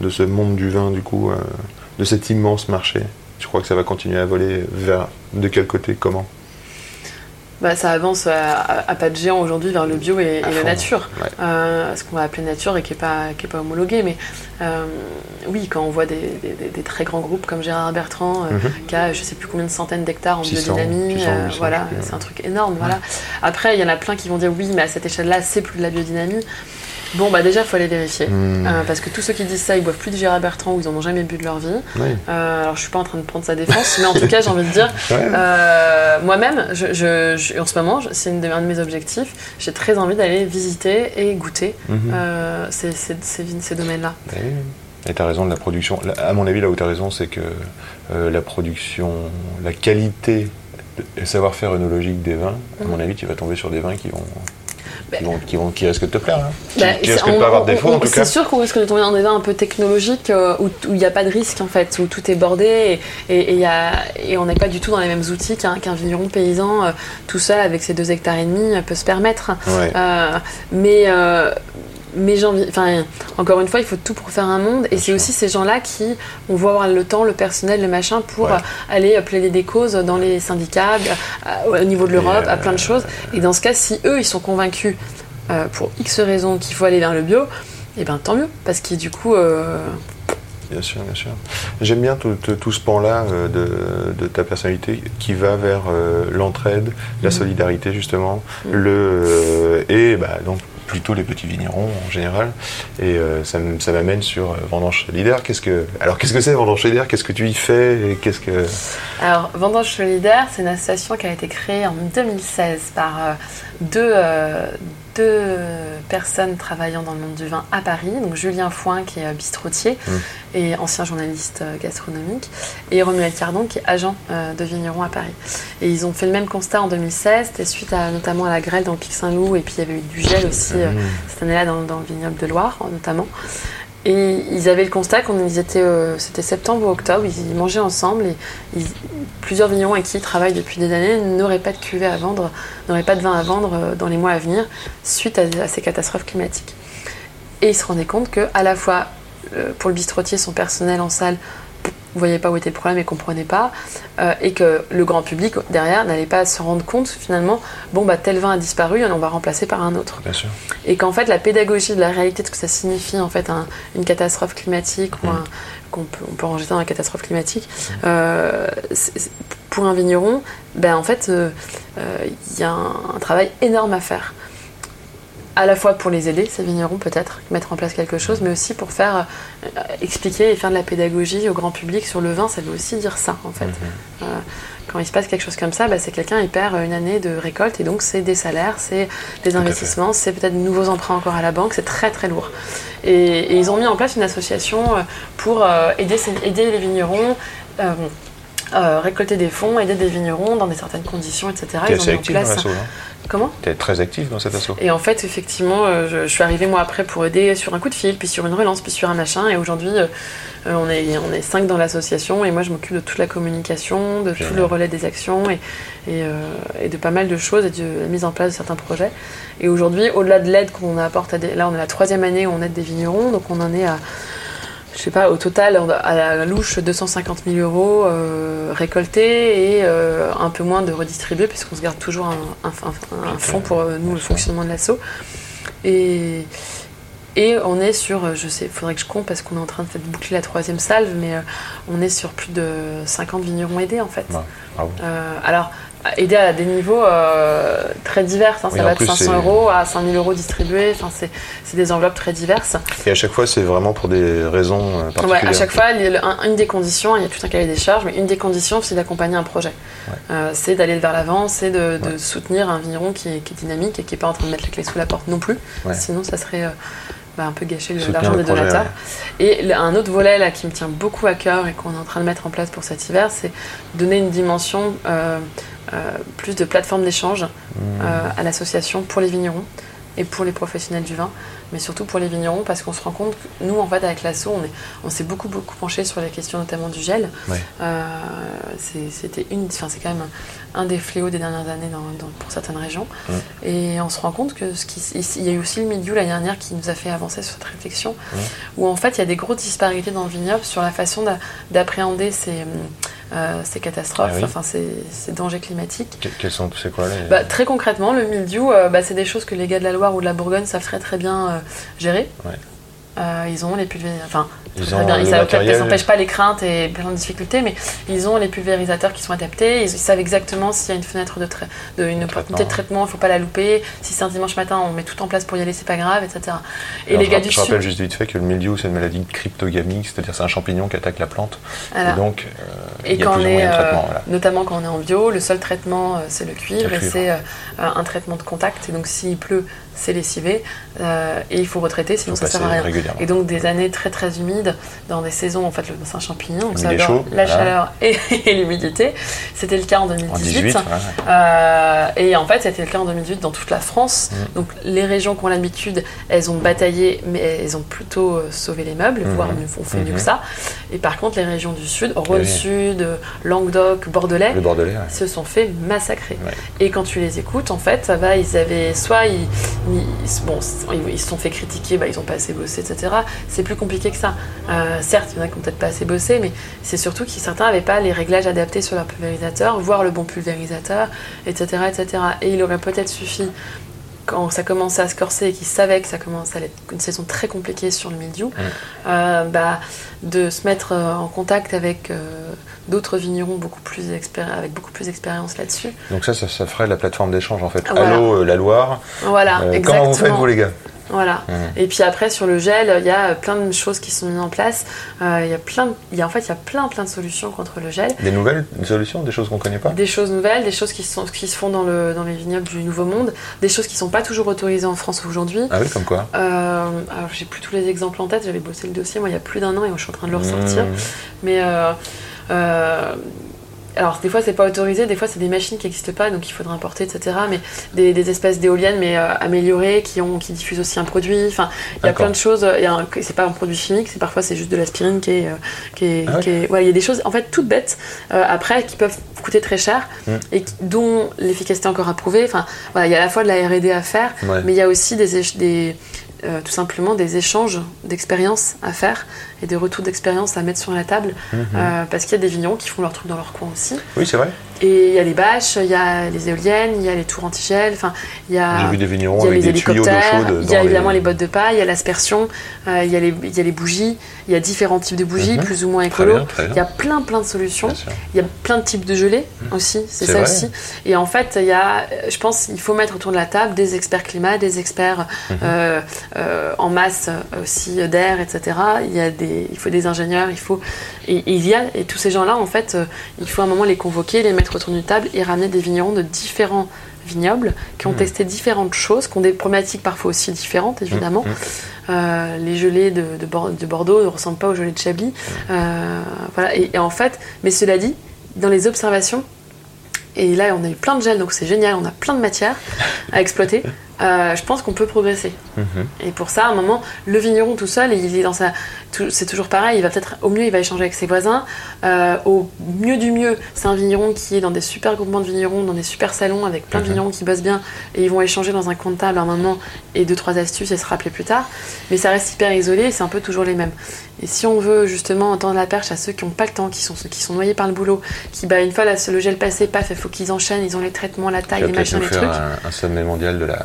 de ce monde du vin, du coup, euh, de cet immense marché? Tu crois que ça va continuer à voler vers de quel côté? Comment? Bah, ça avance à, à- à pas de géant aujourd'hui vers le bio et, la nature. Ouais. Euh, ce qu'on va appeler nature et qui n'est pas, qui est pas homologué. Mais euh, oui, quand on voit des, des- des- des très grands groupes comme Gérard Bertrand, euh, Mhm. qui a je sais plus combien de centaines d'hectares en 600, biodynamie, 600, 800, voilà, c'est un truc énorme. Voilà. Après, il y en a plein qui vont dire oui, mais à cette échelle-là, c'est plus de la biodynamie. Bon, bah déjà, il faut aller vérifier. Hmm. Euh, parce que tous ceux qui disent ça, ils boivent plus de Gérard Bertrand ou ils en ont jamais bu de leur vie. Oui. Euh, alors je suis pas en train de prendre sa défense, mais en tout cas j'ai envie de dire, euh, moi-même, je, je- je- en ce moment, c'est un de mes objectifs, j'ai très envie d'aller visiter et goûter Mhm. ces, ces- ces ces domaines-là. Oui. Et tu as raison de la production. À mon avis, là où tu as raison, c'est que la production, la qualité et le savoir-faire œnologique des vins, à mon avis, tu vas tomber sur des vins qui vont. Qui, vont, qui, vont- qui risquent de te plaire, hein. Bah, qui c'est- risquent de on- pas avoir de défaut en tout C'est cas. sûr qu'on risque de tomber dans des vins un peu technologiques euh, où il n'y a pas de risque en fait, où tout est bordé et, et, et il y a- et on n'est pas du tout dans les mêmes outils qu'un vigneron paysan euh, tout seul avec ses deux hectares et demi euh, peut se permettre. Ouais. Euh, mais mais j'ai envie, enfin, encore une fois, il faut tout pour faire un monde. Et Bien c'est sûr. aussi ces gens-là qui on va avoir le temps, le personnel, le machin pour Ouais. euh, aller euh, plaider des causes dans les syndicats, euh, au niveau de l'Europe, à plein de choses. Et dans ce cas, si eux, ils sont convaincus euh, pour X raisons qu'il faut aller vers le bio, et ben tant mieux, parce que du coup, euh, Bien sûr, bien sûr. J'aime bien tout, tout- tout ce pan-là euh, de, de ta personnalité qui va vers l'entraide, la Mhm. solidarité justement, Mhm. le et bah, donc plutôt les petits vignerons en général. Et euh, ça, m'amène sur euh, Vendange Solidaire. Qu'est-ce que alors qu'est-ce que c'est Vendange Solidaire Qu'est-ce que tu y fais? Qu'est-ce que Alors, Vendange Solidaire, c'est une association qui a été créée en 2016 par euh, deux, euh, deux personnes travaillant dans le monde du vin à Paris. Donc, Julien Foin, qui est euh, bistrotier Mm. et ancien journaliste euh, gastronomique, et Romuald Cardon, qui est agent euh, de vigneron à Paris. Et ils ont fait le même constat en 2016, c'était suite à, notamment à la grêle dans le Pic Saint-Loup, et puis il y avait eu du gel aussi euh, Mmh. cette année-là dans, dans le vignoble de Loire, notamment. Et ils avaient le constat qu'on étaient, euh, c'était septembre ou octobre, ils, mangeaient ensemble et plusieurs vignerons avec qui ils travaillent depuis des années n'auraient pas de cuvée à vendre, n'auraient pas de vin à vendre euh, dans les mois à venir suite à, ces catastrophes climatiques. Et ils se rendaient compte que à la fois euh, pour le bistrotier, son personnel en salle voyait pas où était le problème et comprenait pas, euh, et que le grand public derrière n'allait pas se rendre compte finalement, bon bah tel vin a disparu, on va remplacer par un autre Bien sûr. et qu'en fait la pédagogie de la réalité de ce que ça signifie en fait un- une catastrophe climatique ou Mm. un- qu'on peut, on peut ranger ça dans la catastrophe climatique euh, c'est- c'est- pour un vigneron ben en fait euh, euh, il y a un, un travail énorme à faire à la fois pour les aider, ces vignerons peut-être, mettre en place quelque chose, mais aussi pour faire euh, expliquer et faire de la pédagogie au grand public sur le vin, ça veut aussi dire ça en fait. Mhm. Euh, quand il se passe quelque chose comme ça, bah, c'est quelqu'un il perd une année de récolte et donc c'est des salaires, c'est des investissements, c'est peut-être de nouveaux emprunts encore à la banque, c'est très très lourd. Et, et ils ont mis en place une association euh, pour aider, aider les vignerons. euh, euh, récolter des fonds, aider des vignerons dans des certaines conditions, etc. T'es assez actif dans place. l'assaut, là Comment T'es très actif dans cet assaut. et en fait, effectivement, euh, je, je suis arrivée moi après pour aider sur un coup de fil, puis sur une relance, puis sur un machin. Et aujourd'hui, euh, on, est, on est cinq dans l'association et moi je m'occupe de toute la communication, de tout le relais des actions et, et, et de pas mal de choses et de la mise en place de certains projets. Et aujourd'hui, au-delà de l'aide qu'on apporte à des. Là, on est la troisième année où on aide des vignerons, donc on en est à. Je sais pas, au total, à la louche, 250 000 euros euh, récoltés et euh, un peu moins de redistribués, puisqu'on se garde toujours un, un- un- un fonds pour euh, nous, le fonctionnement de l'assaut. Et, et on est sur, je sais, il faudrait que je compte parce qu'on est en train de boucler la troisième salve, mais euh, on est sur plus de 50 vignerons aidés en fait. Ouais. Euh, alors, aider à des niveaux euh, très divers. hein. Ça va de plus, 500 c'est- euros à 5000 euros distribués. Enfin, c'est c'est des enveloppes très diverses. Et à chaque fois, c'est vraiment pour des raisons euh, Ouais, particulières. à chaque fois, une des conditions, il y a tout un cahier des charges, mais une des conditions, c'est d'accompagner un projet. Euh, c'est d'aller vers l'avant, c'est de, de soutenir un vigneron qui est, qui est dynamique et qui n'est pas en train de mettre les clés sous la porte non plus. Sinon, ça serait euh, bah, un peu gâcher l'argent des projet, donateurs. Et un autre volet là, qui me tient beaucoup à cœur et qu'on est en train de mettre en place pour cet hiver, c'est donner une dimension euh, plus de plateforme d'échange Mmh. euh, à l'association pour les vignerons et pour les professionnels du vin, mais surtout pour les vignerons parce qu'on se rend compte que nous, en fait, avec l'asso, on, est- on s'est beaucoup, beaucoup penché sur les questions notamment du gel. Ouais. Euh, c'est- C'était une, enfin, c'est quand même un des fléaux des dernières années dans, dans- pour certaines régions. Et on se rend compte que ce qui, il y a eu aussi le milieu l'année dernière qui nous a fait avancer sur cette réflexion, où en fait il y a des grosses disparités dans le vignoble sur la façon d'a- d'appréhender ces, euh, ces catastrophes, Ah oui. enfin ces, ces dangers climatiques. Que- Quels sont c'est quoi les... Bah, très concrètement, le mildiou, euh, bah, c'est des choses que les gars de la Loire ou de la Bourgogne savent très très bien euh, gérer. Ouais. Euh, ils ont les pulvérisateurs, enfin, Ils très ont bien. le Ils savent- matériel. ça n'empêche pas les craintes et plein de difficultés, mais ils ont les pulvérisateurs qui sont adaptés. Ils, ils savent exactement s'il y a une fenêtre de, trai- de une opportunité de traitement, il ne faut pas la louper. Si c'est un dimanche matin, on met tout en place pour y aller, c'est pas grave, etc. Et Alors, les je gars du je rappelle juste vite fait que le mildiou, c'est une maladie cryptogamique, c'est-à-dire c'est un champignon qui attaque la plante. voilà. Et donc, euh, Et il y a plus ou moins de euh, traitement. Voilà. notamment quand on est en bio, le seul traitement c'est le cuivre, Le et c'est euh, un traitement de contact. Et donc s'il pleut, c'est lessivé euh, et il faut retraiter, sinon Faut ça sert à rien. Et donc des années très très humides, dans des saisons, en fait, le- c'est un champignon, donc ça adore chaud, la voilà. chaleur et, et l'humidité. C'était le cas en En 2018. 18, ouais. Euh, et en fait, c'était le cas en 2018 dans toute la France. Mm. Donc les régions qui ont l'habitude, elles ont bataillé, mais elles ont plutôt euh, sauvé les meubles, Mhm. voire mieux- ont fait mieux que ça. Et par contre, les régions du Sud, Rhône oui. Sud, euh, Languedoc, Bordelais, Le bordelais, ouais. se sont fait massacrer. Ouais. Et quand tu les écoutes, en fait, ça va, ils avaient soit ils, ils- bon, ils, se sont fait critiquer, bah, ils ont pas assez bossé, etc. C'est plus compliqué que ça. Euh, certes, il y en a qui ont peut-être pas assez bossé, mais c'est surtout que certains n'avaient pas les réglages adaptés sur leur pulvérisateur, voire le bon pulvérisateur, etc., etc. Et il aurait peut-être suffi quand ça commençait à se corser et qu'ils savaient que ça commençait à être une saison très compliquée sur le mildiou, euh, bah, de se mettre euh, en contact avec euh, d'autres vignerons beaucoup plus avec beaucoup plus d'expérience là-dessus. Donc ça, ça, ça ferait la plateforme d'échange en fait. Voilà. Allô, la Loire. Voilà, exactement. comment vous faites vous les gars? Voilà. Et puis après sur le gel, il y a plein de choses qui sont mises en place. Euh, il y a plein, de- il y a en fait il y a plein plein de solutions contre le gel. Des nouvelles solutions, des choses qu'on connaît pas? Des choses nouvelles, des choses qui, sont, qui se font dans, le, dans les vignobles du Nouveau Monde, des choses qui sont pas toujours autorisées en France aujourd'hui. Ah oui, comme quoi? Euh, alors j'ai plus tous les exemples en tête, j'avais bossé le dossier moi il y a plus d'un an et moi, je suis en train de le ressortir. Mmh. Mais euh, euh, alors des fois c'est pas autorisé, des fois c'est des machines qui n'existent pas donc il faudra importer etc. Mais des, des espèces d'éoliennes mais euh, améliorées qui ont qui diffusent aussi un produit. Enfin il y a plein de choses. Un- c'est pas un produit chimique, c'est parfois c'est juste de l'aspirine qui est euh, qui est, Ah ouais. qui est- ouais, il y a des choses en fait toutes bêtes euh, après qui peuvent coûter très cher Mm. et qui- dont l'efficacité est encore à prouver. Enfin voilà il y a à la fois de la R&D à faire Ouais. mais il y a aussi des, éch- des euh, tout simplement des échanges d'expériences à faire et des retours d'expérience à mettre sur la table Mhm. euh, parce qu'il y a des vignerons qui font leur truc dans leur coin aussi. Oui, c'est vrai. Et il y a les bâches, il y a les éoliennes, il y a les tours antigel, enfin il y a, J'ai vu des vignerons il avec les des tuyaux d'eau chaude. il y a évidemment les... bottes de paille, il y a l'aspersion, euh, il, y a les, il y a les bougies, il y a différents types de bougies, Mhm. plus ou moins Très écolo. bien, très bien. Il y a plein plein de solutions. Il y a plein de types de gelées aussi, c'est ça vrai. aussi. Et en fait, il y a, je pense qu'il faut mettre autour de la table des experts climat, des experts Mhm. euh, euh, en masse euh, aussi d'air, etc. Il, y a des, il faut des ingénieurs, il faut. Et, il y a, et tous ces gens-là, en fait, euh, il faut à un moment les convoquer, les mettre autour d'une table et ramener des vignerons de différents vignobles qui ont Mhm. testé différentes choses, qui ont des problématiques parfois aussi différentes, évidemment. Mhm. Euh, les gelées de, de Bor- de Bordeaux ne ressemblent pas aux gelées de Chablis. Euh, voilà. Et, et en fait, mais cela dit, dans les observations, et là on a eu plein de gel, donc c'est génial, on a plein de matière à exploiter. euh, je pense qu'on peut progresser. Mhm. Et pour ça, à un moment, le vigneron tout seul, il est dans sa, c'est toujours pareil. Il va peut-être, au mieux, il va échanger avec ses voisins. Euh, au mieux du mieux, c'est un vigneron qui est dans des super groupements de vignerons, dans des super salons avec plein de Mhm. vignerons qui bossent bien, et ils vont échanger dans un coin de table à un moment et deux trois astuces et se rappeler plus tard. Mais ça reste hyper isolé, et c'est un peu toujours les mêmes. Et si on veut justement entendre la perche à ceux qui n'ont pas le temps, qui sont ceux qui sont noyés par le boulot, qui bah une fois là, le gel passé, paf, il faut qu'ils enchaînent, ils ont les traitements, la taille, les machins, les faire trucs. un, un sommet mondial de la,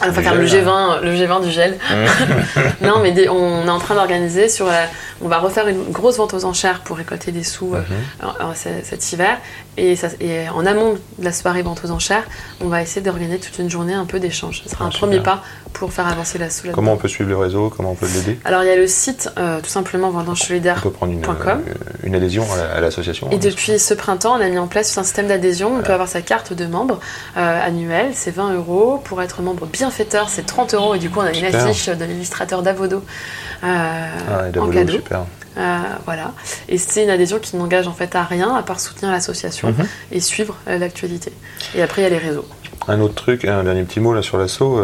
Ah, on va Du faire le gel, G20, le G20 du gel. non, mais on est en train d'organiser sur la- on va refaire une grosse vente aux enchères pour récolter des sous euh, Mhm. en- cet cet hiver. Et, ça- et en amont de la soirée vente aux enchères, on va essayer d'organiser toute une journée un peu d'échange. Ce sera Ah, un premier pas pour faire avancer la sous. Comment on peut suivre le réseau? Comment on peut l'aider? Alors il y a le site, euh, tout simplement On vendangesolidaire. peut prendre une, euh, une adhésion à la- à l'association. Et hein, depuis ce printemps, on a mis en place un système d'adhésion. On peut avoir sa carte de membre euh, annuelle, c'est 20 euros. Pour être membre bienfaiteur, c'est 30 euros. Et du coup, on a une Super. affiche de l'illustrateur Davodo euh, Ah, et en cadeau. super. Euh, voilà. Et c'est une adhésion qui n'engage en fait à rien à part soutenir l'association Mhm. et suivre euh, l'actualité. Et après, il y a les réseaux. Un autre truc, un dernier petit mot là sur l'assaut.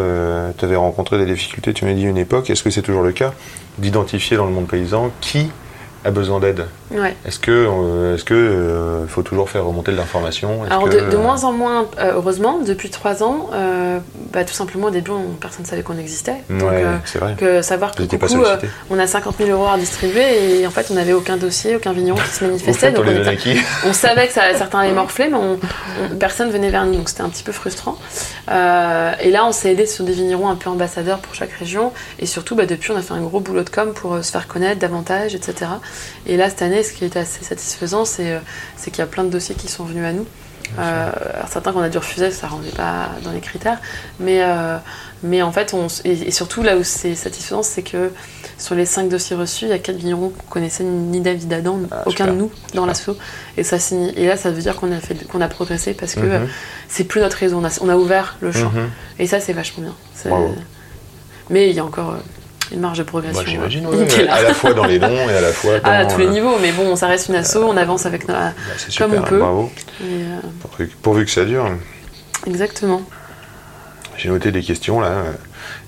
tu avais rencontré des difficultés, tu m'as dit une époque. Est-ce que c'est toujours le cas d'identifier dans le monde paysan qui a besoin d'aide? Ouais. Est-ce que euh, est-ce que euh, faut toujours faire remonter de l'information? Alors que, de, de moins en moins, euh, heureusement, depuis trois ans, euh, bah, tout simplement au début, on- personne ne savait qu'on existait. Donc ouais, euh, c'est vrai. que savoir que euh, sollicité. on a 50 000 euros à distribuer et en fait on n'avait aucun dossier, aucun vigneron qui se manifestait. on Donc était- savait que ça, certains allaient morfler, mais on- on- personne venait vers nous, donc c'était un petit peu frustrant. Et là on s'est aidé sur des vignerons un peu ambassadeurs pour chaque région et surtout bah, depuis on a fait un gros boulot de com pour se faire connaître davantage, etc. Et là cette année ce qui était assez satisfaisant c'est euh, c'est qu'il y a plein de dossiers qui sont venus à nous. Euh, certains qu'on a dû refuser, ça ne rendait pas dans les critères, mais, euh, mais en fait, on, et, et surtout là où c'est satisfaisant, c'est que sur les 5 dossiers reçus, il y a 4 vignerons qu'on connaissait ni David Adam, Ah, aucun super. de nous dans l'assaut. Et, ça et là, ça veut dire qu'on a, fait, qu'on a progressé parce que Mhm. euh, c'est plus notre réseau, on a, on a ouvert le champ. Mhm. Et ça, c'est vachement bien. Mais il y a encore une marge de progression. Bah, J'imagine, ouais, est là. à la fois dans les dons et à la fois dans. Ah, à tous les euh, niveaux, mais bon, ça reste une asso, on avance avec. nos- bah, c'est Comme super, on peut. bravo. et, euh, Pourvu- que ça dure. exactement. J'ai noté des questions là.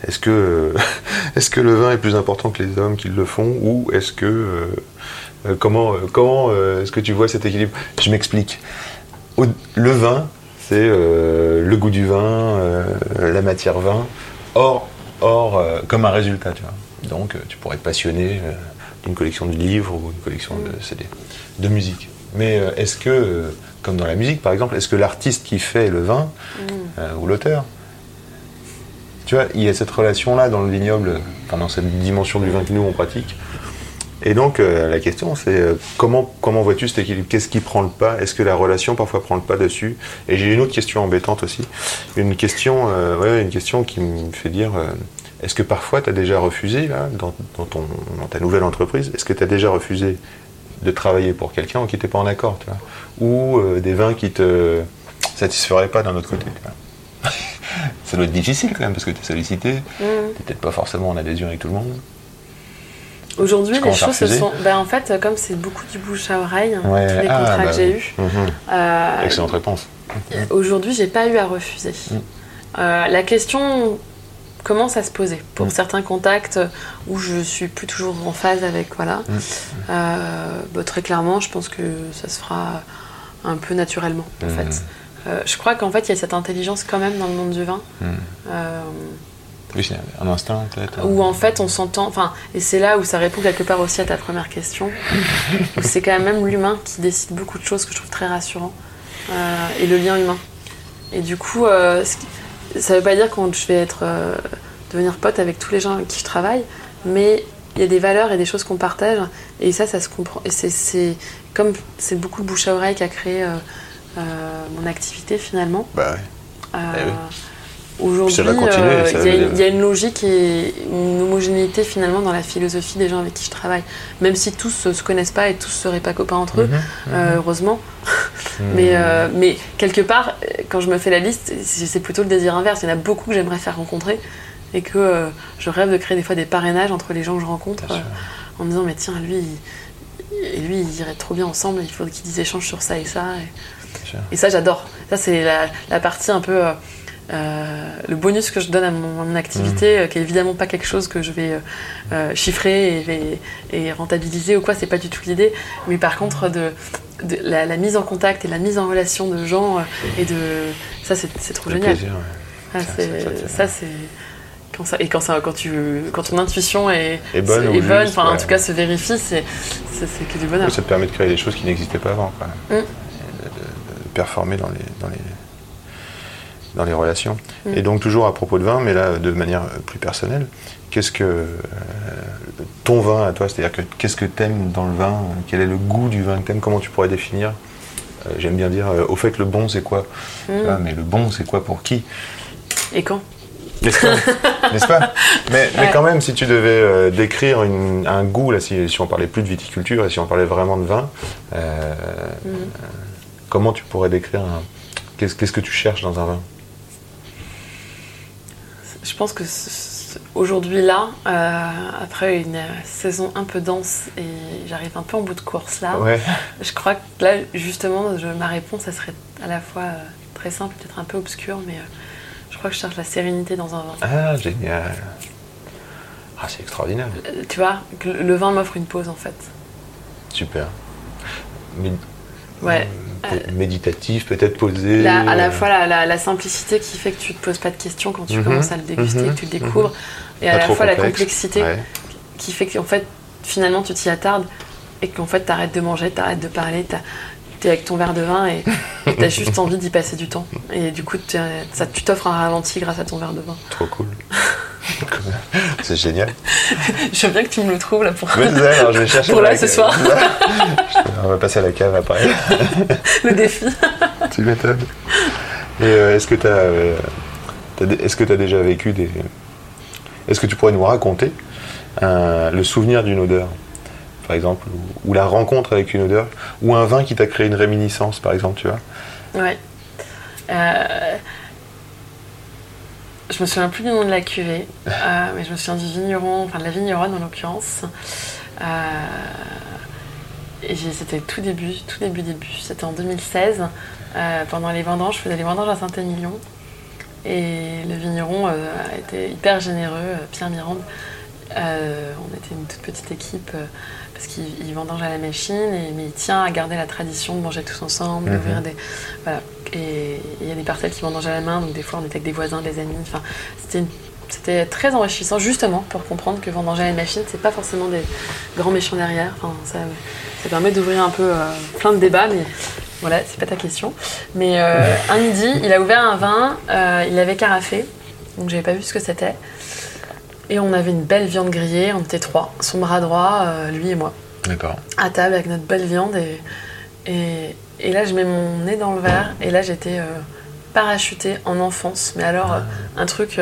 Est-ce que, est-ce que le vin est plus important que les hommes qui le font ou est-ce que euh, comment comment euh, est-ce que tu vois cet équilibre? Je m'explique. Le vin, c'est euh, le goût du vin, la matière vin, or or euh, comme un résultat, tu vois. Donc euh, tu pourrais être passionné euh, d'une collection de livres ou une collection de CD, de musique. Mais euh, est-ce que, comme dans la musique par exemple, est-ce que l'artiste qui fait le vin euh, ou l'auteur tu vois, il y a cette relation-là dans le vignoble, enfin dans cette dimension du vin que nous on pratique. Et donc euh, la question c'est euh, comment, comment vois-tu cet équilibre? Qu'est-ce qui prend le pas? Est-ce que la relation parfois prend le pas dessus? Et j'ai une autre question embêtante aussi. Une question, euh, ouais, une question qui me fait dire est-ce que parfois tu as déjà refusé, là, dans, dans ton, dans ta nouvelle entreprise, est-ce que tu as déjà refusé de travailler pour quelqu'un qui n'était pas en accord tu vois? Ou des vins qui te satisferaient pas d'un autre côté tu vois? Ça doit être difficile quand même parce que tu es sollicité, Mm. tu peut-être pas forcément en adhésion avec tout le monde. Aujourd'hui, les choses se sont. Ben, en fait, comme c'est beaucoup du bouche à oreille, Ouais, tous les ah, contrats bah que j'ai oui. eus, Mhm. euh, Excellente réponse. aujourd'hui, j'ai pas eu à refuser. Mm. Euh, la question commence à se poser pour Mm. certains contacts où je suis plus toujours en phase avec. Voilà. Mm. Euh, bah, très clairement, je pense que ça se fera un peu naturellement, en fait. Euh, je crois qu'en fait, il y a cette intelligence quand même dans le monde du vin. Oui, c'est un instinct peut-être. où en fait on s'entend, enfin, et c'est là où ça répond quelque part aussi à ta première question, où c'est quand même l'humain qui décide beaucoup de choses que je trouve très rassurant, euh, et le lien humain. Et du coup, euh, ça veut pas dire que je vais être, euh, devenir pote avec tous les gens avec qui je travaille, mais il y a des valeurs et des choses qu'on partage, et ça, ça se comprend. Et c'est- c'est comme c'est beaucoup le bouche à oreille qui a créé euh, euh, mon activité finalement. Bah ouais. Euh, Eh oui. Aujourd'hui, euh, il y, a une- il y a une logique et une homogénéité finalement dans la philosophie des gens avec qui je travaille. Même si tous ne se connaissent pas et tous ne seraient pas copains entre eux, Mhm. euh, heureusement. Mhm. Mais, euh, mais quelque part, euh, quand je me fais la liste, c'est plutôt le désir inverse. Il y en a beaucoup que j'aimerais faire rencontrer et que euh, je rêve de créer des fois des parrainages entre les gens que je rencontre euh, en me disant mais tiens lui il- et lui ils iraient trop bien ensemble il faut qu'ils échangent sur ça et ça et, ça j'adore ça c'est la, la partie un peu euh, le bonus que je donne à mon, à mon activité, Mmh. euh, qui est évidemment pas quelque chose que je vais euh, chiffrer et, et- et rentabiliser ou quoi, c'est pas du tout l'idée. Mais par contre, de, de la, la mise en contact et la mise en relation de gens et de ça, c'est trop génial. plaisir, ouais. Ah, Ça, c'est- quand ça et quand ça quand tu quand ton intuition est, bonne est bonne, juste, en tout cas se vérifie, c'est que du bonheur. Ça te permet de créer des choses qui n'existaient pas avant. Quoi. Mm. Et de, de- de performer dans les, dans les, dans les relations. Mm. Et donc toujours à propos de vin, mais là de manière plus personnelle, qu'est-ce que euh, ton vin à toi, c'est-à-dire que qu'est-ce que t'aimes dans le vin Quel est le goût du vin que t'aimes Comment tu pourrais définir Euh, J'aime bien dire, euh, au fait, le bon c'est quoi Mm. Ah, Mais le bon c'est quoi pour qui? Et quand? N'est-ce pas, N'est-ce pas? Mais, quand même, si tu devais euh, décrire une- un goût, là, si, si on parlait plus de viticulture et si on parlait vraiment de vin, euh, Mm. comment tu pourrais décrire un- qu'est-ce, qu'est-ce que tu cherches dans un vin? Je pense que aujourd'hui là, euh, après une saison un peu dense et j'arrive un peu en bout de course là, Ouais. je crois que là justement je- ma réponse ça serait à la fois euh, très simple, peut-être un peu obscure, mais euh, je crois que je cherche la sérénité dans un vin. Ah, génial. Ah, c'est extraordinaire. Tu vois, le vin m'offre une pause en fait. Super. Ouais. po- méditatif, peut-être posé. La- à la euh, fois la, la- la simplicité qui fait que tu te poses pas de questions quand tu Mhm, commences à le déguster, mhm, que tu le découvres, et pas à la fois la complexité Ouais. qui fait qu'en fait finalement tu t'y attardes et qu'en fait t'arrêtes de manger, t'arrêtes de parler, t'es avec ton verre de vin et t'as juste envie d'y passer du temps. Et du coup ça, tu t'offres un ralenti grâce à ton verre de vin. Trop cool. c'est génial. Je veux bien que tu me le trouves là pour ça, alors je vais chercher Pour là, ce soir. On va passer à la cave après. le défi. tu m'étonnes. Et euh, est-ce que tu as, est-ce que as déjà vécu des. Est-ce que tu pourrais nous raconter un- le souvenir d'une odeur, par exemple, ou, ou la rencontre avec une odeur, ou un vin qui t'a créé une réminiscence, par exemple, tu vois? Ouais. Euh, Je me souviens plus du nom de la cuvée, euh, mais je me souviens du vigneron, enfin de la vigneronne en l'occurrence. Euh, et c'était tout début, tout début, début. C'était en 2016. euh, pendant les vendanges, je faisais les vendanges à Saint-Émilion. Et le vigneron a été hyper généreux, Pierre Mirande. On était une toute petite équipe parce qu'il il vendange à la machine, et, mais il tient à garder la tradition de manger tous ensemble, Mhm. d'ouvrir des. Voilà. Et il y a des parcelles qui vendangent à la main, donc des fois on était avec des voisins, des amis. Enfin, c'était une- c'était très enrichissant justement pour comprendre que vendanger à la machine, c'est pas forcément des grands méchants derrière. Enfin, ça, ça permet d'ouvrir un peu euh, plein de débats, mais voilà, c'est pas ta question. Mais euh, un midi, il a ouvert un vin, euh, il avait carafé, donc j'avais pas vu ce que c'était. Et on avait une belle viande grillée, on était trois, son bras droit, euh, lui et moi, D'accord. à table avec notre belle viande. Et, et, et là, je mets mon nez dans le verre, et là, j'étais euh, parachutée en enfance. Mais alors, euh, un truc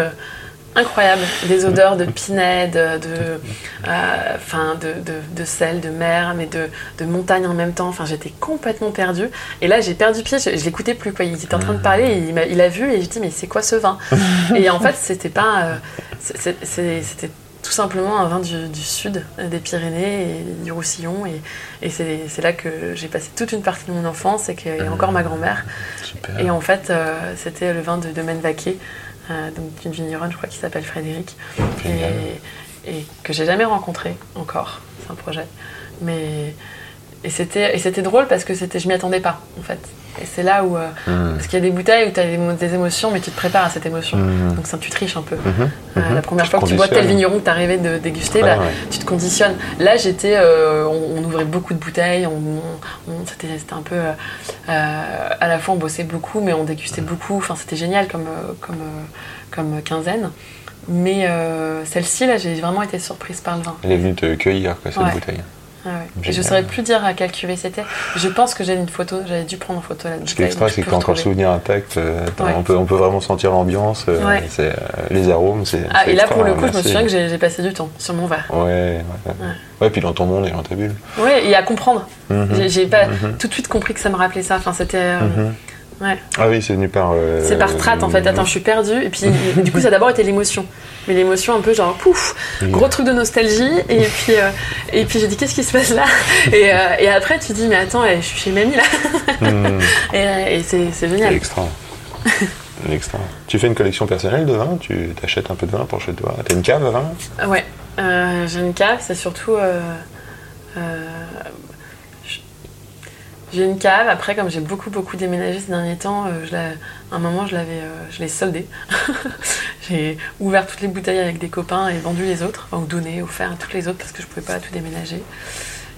incroyable, des odeurs de pinède, de, de, enfin, de, de, de sel, de mer, mais de, de montagne en même temps. Enfin, j'étais complètement perdue. Et là, j'ai perdu pied, je, je l'écoutais plus. Quoi. Il était en train de parler, et il, a vu, et j'ai dit, mais c'est quoi ce vin? Et en fait, c'était pas. euh, c'était tout simplement un vin du, du sud euh, des Pyrénées et du Roussillon. Et, et c'est là que j'ai passé toute une partie de mon enfance et, que, et encore ma grand-mère. Et en fait, euh, c'était le vin de Domaine Vaquet, euh, donc d'une vigneronne, je crois, qui s'appelle Frédéric, et, et que j'ai jamais rencontré encore. C'est un projet. Mais et c'était et c'était drôle parce que c'était je m'y attendais pas en fait. Et c'est là où euh, Mmh. parce qu'il y a des bouteilles où tu as des, mo- des émotions, mais tu te prépares à cette émotion. Mmh. Donc ça, tu triches un peu. Mhm. Euh, la première Tu fois que tu bois tel vigneron que tu rêvé de déguster, Ouais, bah, ouais. tu te conditionnes. Là, j'étais, euh, on, on ouvrait beaucoup de bouteilles, on, on- c'était, c'était un peu, à la fois on bossait beaucoup, mais on dégustait beaucoup. Enfin, c'était génial comme, comme, comme quinzaine. Mais celle-ci, là, j'ai vraiment été surprise par le vin. Elle est venue te cueillir, quoi, cette Ouais. bouteille. Ah ouais. Je Génial. saurais plus dire à quelle cuvée c'était. Je pense que j'ai une photo, j'avais dû prendre en photo la Ce qui est extra, c'est peux que quand le retrouver. souvenir intact, euh, Ouais. on, peut, on peut vraiment sentir l'ambiance, euh, Ouais. euh, les arômes. C'est, Ah, et là, extra, pour le coup, je me souviens que j'ai passé du temps sur mon verre. Ouais, ouais, ouais. Ouais, puis dans ton monde et dans ta bulle. Oui, et à comprendre. Mhm. J'ai- J'ai pas Mhm. tout de suite compris que ça me rappelait ça. Enfin, c'était. Mhm. Ouais. Ah oui, c'est venu par. euh, C'est par strat en fait. Attends, je suis perdue. Et puis, du coup, ça a d'abord été l'émotion. Mais l'émotion un peu genre pouf, gros truc de nostalgie. Et puis, euh, et puis j'ai dit qu'est-ce qui se passe là? Et, euh, et après, tu dis mais attends, eh, je suis chez mamie là. Mhm. Et, euh, et c'est génial. extra. C'est extra. Tu fais une collection personnelle de vin? Tu t'achètes un peu de vin pour chez toi? T'as une cave à vin? Ouais, j'ai une cave, c'est surtout. Euh, euh, j'ai une cave, après, comme j'ai beaucoup, beaucoup déménagé ces derniers temps, euh, je à un moment, je l'avais, euh, je l'ai soldée. j'ai ouvert toutes les bouteilles avec des copains et vendu les autres, enfin, ou donné, offert à toutes les autres parce que je pouvais pas tout déménager.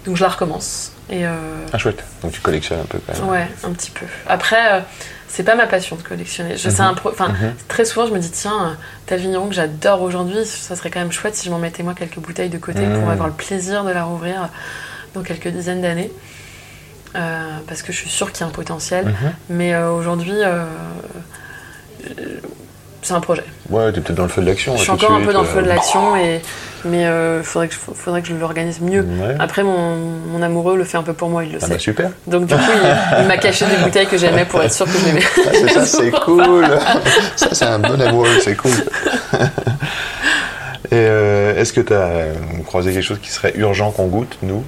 Donc je la recommence. Et euh, Ah, chouette. Donc tu collectionnes un peu quand même. ouais, un petit peu. Après, euh, c'est pas ma passion de collectionner. Je, c'est un pro- enfin, Mhm. Très souvent, je me dis, tiens, euh, tel vigneron que j'adore aujourd'hui, ça serait quand même chouette si je m'en mettais moi quelques bouteilles de côté pour Mhm. avoir le plaisir de la rouvrir dans quelques dizaines d'années. Euh, parce que je suis sûre qu'il y a un potentiel. Mhm. Mais euh, aujourd'hui, euh, c'est un projet. Ouais, t'es peut-être dans le feu de l'action. Je suis encore un peu dans le feu de l'action, et, mais il faudrait, que je, faudrait que je l'organise mieux. Ouais. Après, mon, mon amoureux le fait un peu pour moi, il le Ah sait. bah super. Donc du coup, il, il m'a caché des bouteilles que j'aimais pour être sûr que je mets. Ah, c'est ça, c'est cool. ça, c'est un bon amoureux, c'est cool. Et euh, est-ce que tu as croisé quelque chose qui serait urgent qu'on goûte, nous,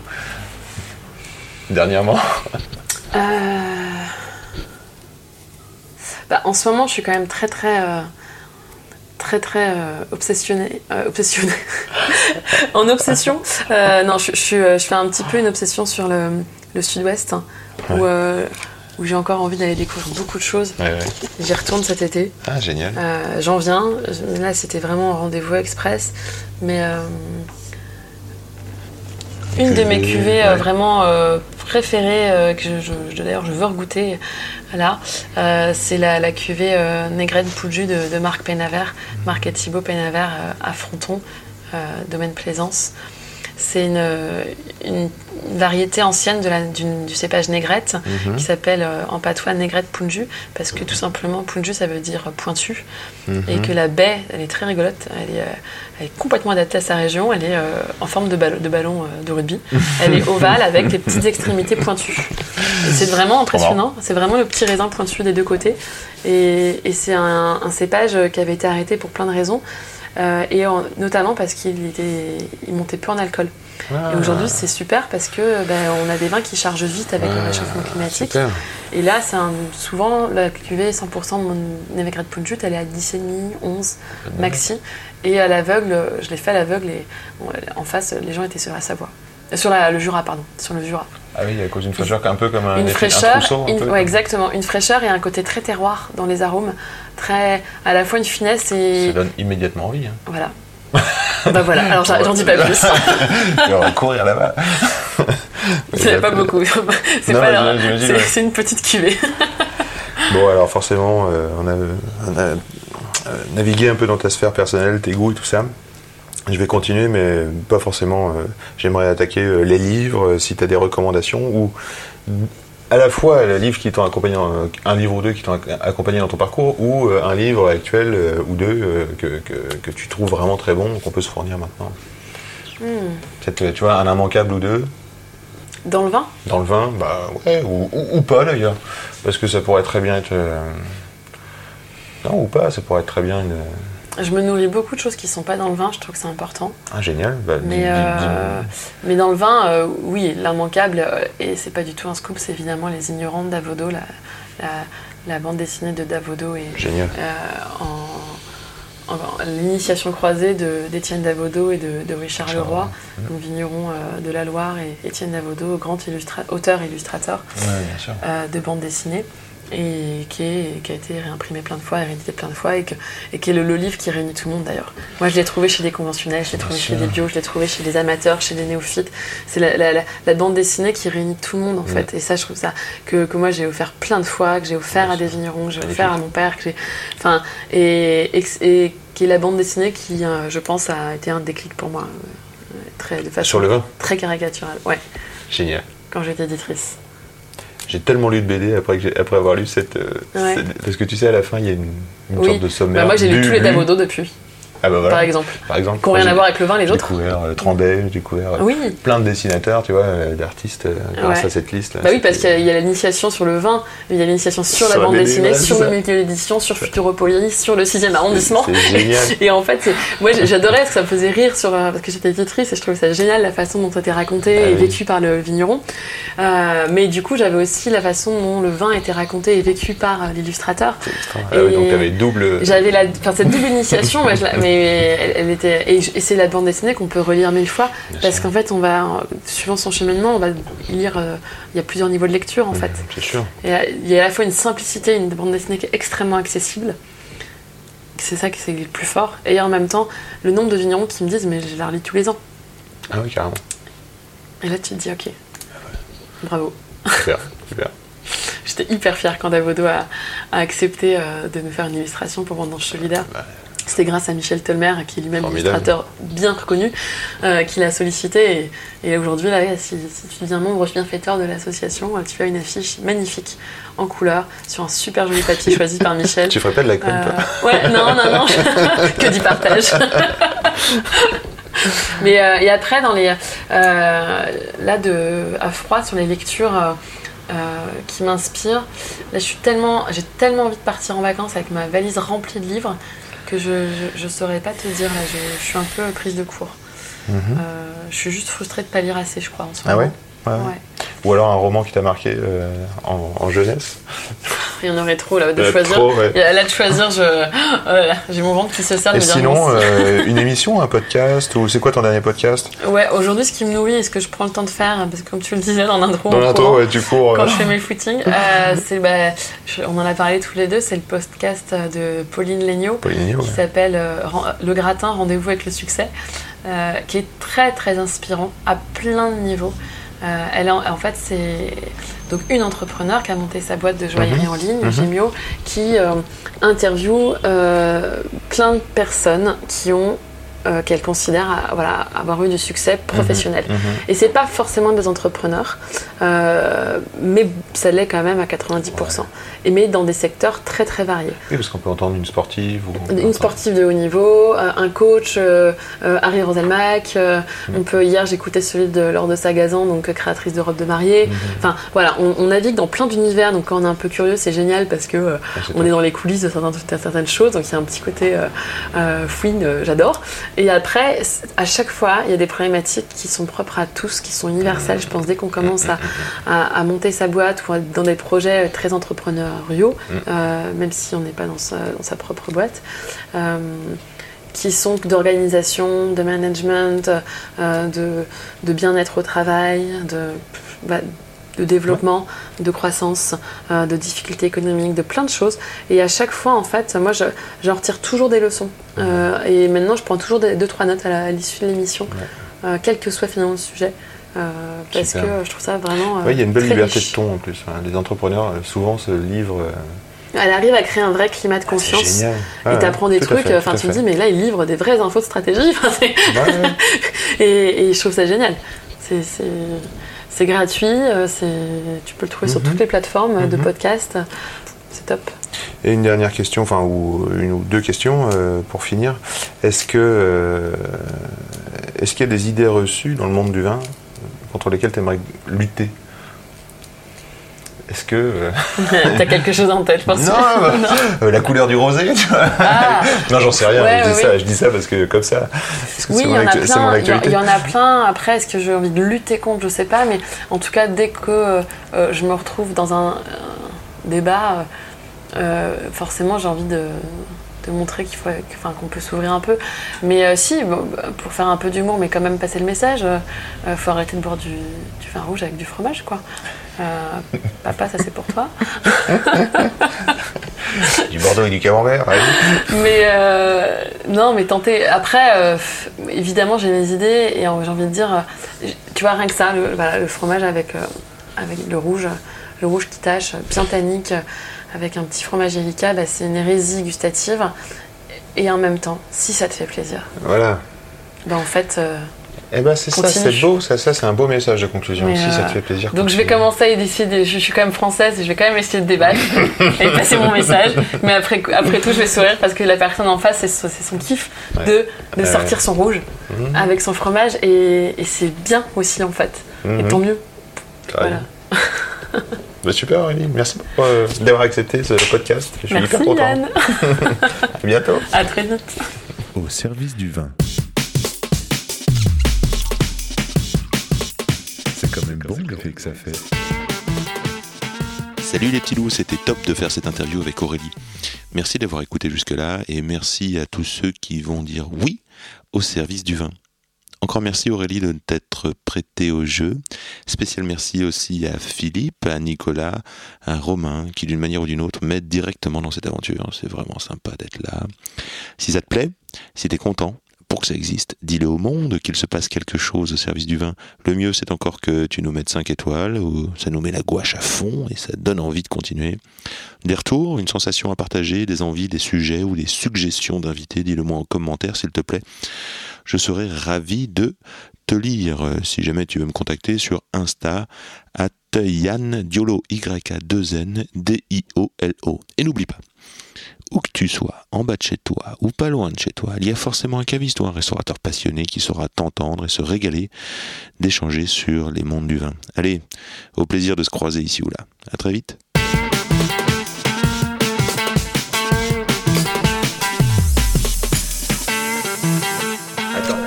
dernièrement Euh, bah, en ce moment, je suis quand même très très euh, très très euh, obsessionnée. obsessionnée. en obsession. Non, je, je fais un petit peu une obsession sur le, le sud-ouest, hein, où, où j'ai encore envie d'aller découvrir beaucoup de choses. Ouais, ouais. J'y retourne cet été. Ah, génial. J'en viens. Là, c'était vraiment un rendez-vous express. Mais une de mes Cuvée, cuvées euh, ouais. vraiment euh, préférées, euh, que je, je- je- d'ailleurs je veux regoûter là, c'est la, la cuvée Négrette Pouju de, de Marc Pénavert, Marc et Thibaut Pénavert à Fronton, domaine Plaisance. C'est une, une variété ancienne de la- d'une- du cépage négrette Mhm. qui s'appelle euh, en patois négrette punju parce que tout simplement punju ça veut dire pointu Mhm. et que la baie elle est très rigolote elle est, euh, elle est complètement adaptée à sa région elle est euh, en forme de, ballon- de ballon de rugby. Elle est ovale avec des petites extrémités pointues. Et c'est vraiment impressionnant c'est vraiment le petit raisin pointu des deux côtés. Et, et c'est un, un cépage qui avait été arrêté pour plein de raisons euh, et en- notamment parce qu'il était, il montait peu en alcool. Ah, Et aujourd'hui, c'est super parce que ben, on a des vins qui chargent vite avec le ah, réchauffement climatique. Super. Et là, c'est souvent la cuvée 100% de mon Névégrade Punjut, elle est à 10,5, 11 maxi. Et à l'aveugle, je l'ai fait à l'aveugle et en face, les gens étaient sur la Savoie. Euh, Sur la- le Jura, pardon. Sur le Jura. Ah oui, à cause d'une fraîcheur un peu comme un, une effet- un fraîcheur, trousseau, un une- peu, ouais, exactement. Une fraîcheur et un côté très terroir dans les arômes. Très, à la fois une finesse et. Ça donne immédiatement envie. Hein. Voilà. bah voilà, alors j'en dis pas plus. Tu vas courir là-bas. Il n'y en a pas beaucoup. C'est c'est- ouais. c'est une petite cuvée. Bon, alors forcément, euh, on a, on a, euh, navigué un peu dans ta sphère personnelle, tes goûts et tout ça. Je vais continuer, mais pas forcément. euh, J'aimerais attaquer euh, les livres, euh, si tu as des recommandations, ou à la fois qui t'ont accompagné, un livre ou deux qui t'ont ac- accompagné dans ton parcours, ou un livre actuel ou deux que, que, que tu trouves vraiment très bon, qu'on peut se fournir maintenant. Hmm. Peut-être, tu vois, un immanquable ou deux, Dans le vin? Dans le vin, bah ouais, ou, ou- ou pas d'ailleurs. Parce que ça pourrait très bien être. euh, Non, ou pas, ça pourrait être très bien une. Je me nourris beaucoup de choses qui sont pas dans le vin, je trouve que c'est important. Ah, génial. Bah, Mais, euh, mais dans le vin, euh, oui, l'immanquable, euh, et c'est pas du tout un scoop, c'est évidemment Les Ignorants de Davodo, la, la, la bande dessinée de Davodo et Génial. euh, en, en- l'initiation croisée d'Étienne Davodo et de, de Richard Richard, Leroy, donc vigneron de la Loire, et Étienne Davodo, grand illustra- auteur illustrateur Ouais, bien sûr. euh, de bande dessinée et qui, est- qui a été réimprimé plein de fois, réédité plein de fois et, que- et qui est le, le livre qui réunit tout le monde d'ailleurs. Moi je l'ai trouvé chez des conventionnels, je l'ai trouvé chez des bios, je l'ai trouvé chez des amateurs, chez des néophytes. C'est la, la- la- la bande dessinée qui réunit tout le monde en fait. Et ça je trouve ça que, que moi j'ai offert plein de fois, que j'ai offert à des vignerons, que j'ai offert à mon père, que j'ai. Enfin, et, et, et qui est la bande dessinée qui, euh, je pense, a été un déclic pour moi. euh, Très, de façon Sur le vin? très caricaturale, ouais, Génial. quand j'étais éditrice. J'ai tellement lu de BD après, que j'ai- après avoir lu cette, euh, Ouais. cette- Parce que tu sais, à la fin, il y a une, une Oui. sorte de sommaire. Bah, moi j'ai lu tous les bu. Davodo depuis, Ah bah voilà. par exemple. Par exemple. qui n'ont rien J'ai- à voir avec le vin, les J'ai autres. découvert euh, j'ai découvert euh, Oui, plein de dessinateurs, tu vois, euh, d'artistes euh, grâce Ouais. à cette liste. bah oui, parce qu'il y a- l'initiation sur le vin, il y a l'initiation sur, la Sur la bande dessinée, sur le ça. milieu d'édition, sur Futuropolis, sur le 6 arrondissement. C'est génial. Et en fait, moi j'ai- j'adorais ça me faisait rire sur, euh, parce que j'étais éditrice et je trouvais ça génial la façon dont c'était raconté Ah et oui. vécu par le vigneron. Mais du coup, j'avais aussi la façon dont le vin était raconté et vécu par l'illustrateur. Ah oui, donc Et- t'avais double. J'avais la, enfin cette double initiation, mais, je la- mais elle, elle était, et, c'est la bande dessinée qu'on peut relire mille fois Bien parce qu'en fait, on va, suivant son cheminement, on va lire. euh, Il y a plusieurs niveaux de lecture en fait. C'est sûr. Et euh, il y a à la fois une simplicité, une bande dessinée qui est extrêmement accessible. C'est ça qui c'est le plus fort. Et en même temps, le nombre de vignerons qui me disent mais je la relis tous les ans. Ah oui, carrément. Et là, tu te dis, ok, bravo. Super, super. J'étais hyper fière quand Davodo a, a accepté euh, de nous faire une illustration pour Vendange Solidaire. Bah, C'était grâce à Michel Tolmer, qui est lui-même illustrateur bien reconnu, euh, qui l'a sollicité. Et, et aujourd'hui, là, si, si tu deviens membre bienfaiteur de l'association, euh, tu as une affiche magnifique en couleur sur un super joli papier choisi par Michel. Tu ferais pas de la com, toi Euh, ouais, non, non, non, que du partage. Mais euh, et après, dans les là de à froid sur les lectures euh, qui m'inspirent, là je suis tellement, j'ai tellement envie de partir en vacances avec ma valise remplie de livres que je je, je saurais pas te dire là, je, je suis un peu prise de court. Mhm. Euh, je suis juste frustrée de pas lire assez, je crois. En ce Ah ouais, moment. Ouais, ouais. Ouais. Ou alors un roman qui t'a marqué euh, en, en jeunesse Il y en aurait trop là de Euh, choisir. trop, ouais. Et Là de choisir, je, oh j'ai mon ventre qui se serre de sinon, non, euh, une émission, un podcast Ou c'est quoi ton dernier podcast? Ouais, aujourd'hui, ce qui me nourrit et ce que je prends le temps de faire, parce que comme tu le disais dans l'intro, Dans l'intro, ouais, tu cours. quand euh, je fais mes footings, c'est, bah, je- on en a parlé tous les deux, c'est le podcast de Pauline Legnaud Pauline, qui s'appelle Le gratin, rendez-vous avec le succès, qui est très très inspirant à plein de niveaux. Euh, elle en, en fait, c'est donc une entrepreneur qui a monté sa boîte de joaillerie Mhm. en ligne, Mhm. Gemio, qui euh, interviewe euh, plein de personnes qui ont euh, qu'elle considère euh, voilà, avoir eu du succès professionnel. Mhm. Et c'est pas forcément des entrepreneurs, euh, mais ça l'est quand même à 90%. Et mais dans des secteurs très très variés. Oui, parce qu'on peut entendre une sportive ou Une sportive de haut niveau, euh, un coach, Harry Roselmack. Mm. On peut hier j'écoutais celui de Laure de Sagazan, donc créatrice de robes de mariée. Mhm. Enfin voilà, on, on navigue dans plein d'univers. Donc quand on est un peu curieux, c'est génial parce que Ah, on est dans les coulisses de certaines, de certaines choses. Donc il y a un petit côté fouine, j'adore. Et après, à chaque fois, il y a des problématiques qui sont propres à tous, qui sont universelles. Je pense dès qu'on commence à, à- à monter sa boîte ou à être dans des projets très entrepreneuriaux, Mm. euh, même si on n'est pas dans sa, dans sa propre boîte. euh, qui sont d'organisation, de management, euh, de, de bien-être au travail, de, bah, de développement, de croissance, euh, de difficultés économiques, de plein de choses. Et à chaque fois, en fait, moi, je- j'en retire toujours des leçons. Euh, et maintenant, je prends toujours des, deux, trois notes à l'issue de l'émission, euh, quel que soit finalement le sujet. parce que je trouve ça vraiment. Ouais, il y a une belle liberté riche. de ton en plus. hein. Les entrepreneurs souvent se livrent. Elle arrive à créer un vrai climat de confiance. génial. Et t'apprends des trucs, enfin tu fait. dis, mais là il livre des vraies infos de stratégie. Et, et je trouve ça génial. C'est- C'est gratuit, euh, c'est- tu peux le trouver sur Mhm. toutes les plateformes euh, de Mhm. podcast. C'est top. Et une dernière question, enfin, ou une ou deux questions euh, pour finir. Est-ce que euh, est-ce qu'il y a des idées reçues dans le monde du vin contre lesquelles tu aimerais lutter? Est-ce que euh, T'as quelque chose en tête, je pense. non, bah, euh, la couleur du rosé, tu vois Ah, Non, j'en sais rien. Ouais, je, dis ça, ouais. je dis ça parce que comme ça. que oui, c'est il mon y en a plein. Il y, il en a plein. Après, est-ce que j'ai envie de lutter contre Je sais pas. Mais en tout cas, dès que euh, je me retrouve dans un, débat, forcément, j'ai envie de, de montrer qu'il faut, enfin, qu'on peut s'ouvrir un peu. Mais si, bon, bah, pour faire un peu d'humour, mais quand même passer le message, euh, faut arrêter de boire du, du vin rouge avec du fromage, quoi. Euh, papa, ça c'est pour toi. Du Bordeaux et du Camembert. allez. Mais euh, non, mais tenter. Après, euh, évidemment, j'ai mes idées et j'ai envie de dire, tu vois, rien que ça, le, voilà, le fromage avec, avec le rouge, le rouge qui tache, bien tannique, avec un petit fromage Erika, bah, c'est une hérésie gustative. Et en même temps, si ça te fait plaisir, Voilà. bah, en fait. Euh, Eh ben c'est ça, c'est beau, ça, ça c'est un beau message de conclusion. Mais, si ça euh, te fait plaisir. Donc je vais commencer à je suis quand même française et je vais quand même essayer de débattre et passer mon message. Mais après, après tout, je vais sourire parce que la personne en face, c'est son, kiff Ouais. de, de Ouais. sortir son rouge Mhm. avec son fromage et, et c'est bien aussi en fait. Et Mhm. tant mieux. Voilà. Bah, super, Aurélie. Merci euh, d'avoir accepté ce podcast. Je suis Merci hyper content. Yann. À bientôt. À très vite. Au service du vin. Bon que ça fait. Salut les petits loups, c'était top de faire cette interview avec Aurélie. Merci d'avoir écouté jusque-là et merci à tous ceux qui vont dire oui au service du vin. Encore merci Aurélie de t'être prêté au jeu. Spécial merci aussi à Philippe, à Nicolas, à Romain qui d'une manière ou d'une autre m'aident directement dans cette aventure. C'est vraiment sympa d'être là. Si ça te plaît, si t'es content, pour que ça existe. Dis-le au monde qu'il se passe quelque chose au service du vin. Le mieux, c'est encore que tu nous mettes 5 étoiles, ou ça nous met la gouache à fond et ça donne envie de continuer. Des retours, une sensation à partager, des envies, des sujets ou des suggestions d'invités, dis-le moi en commentaire s'il te plaît. Je serai ravi de te lire si jamais tu veux me contacter sur Insta at Yann Diolo Y-A-2-N D-I-O-L-O. Et n'oublie pas, où que tu sois, en bas de chez toi ou pas loin de chez toi, il y a forcément un caviste ou un restaurateur passionné qui saura t'entendre et se régaler d'échanger sur les mondes du vin. Allez, au plaisir de se croiser ici ou là. À très vite. Attends,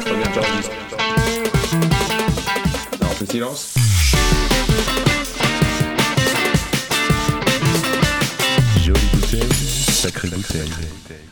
Jolie bouteille, sacrée bouteille.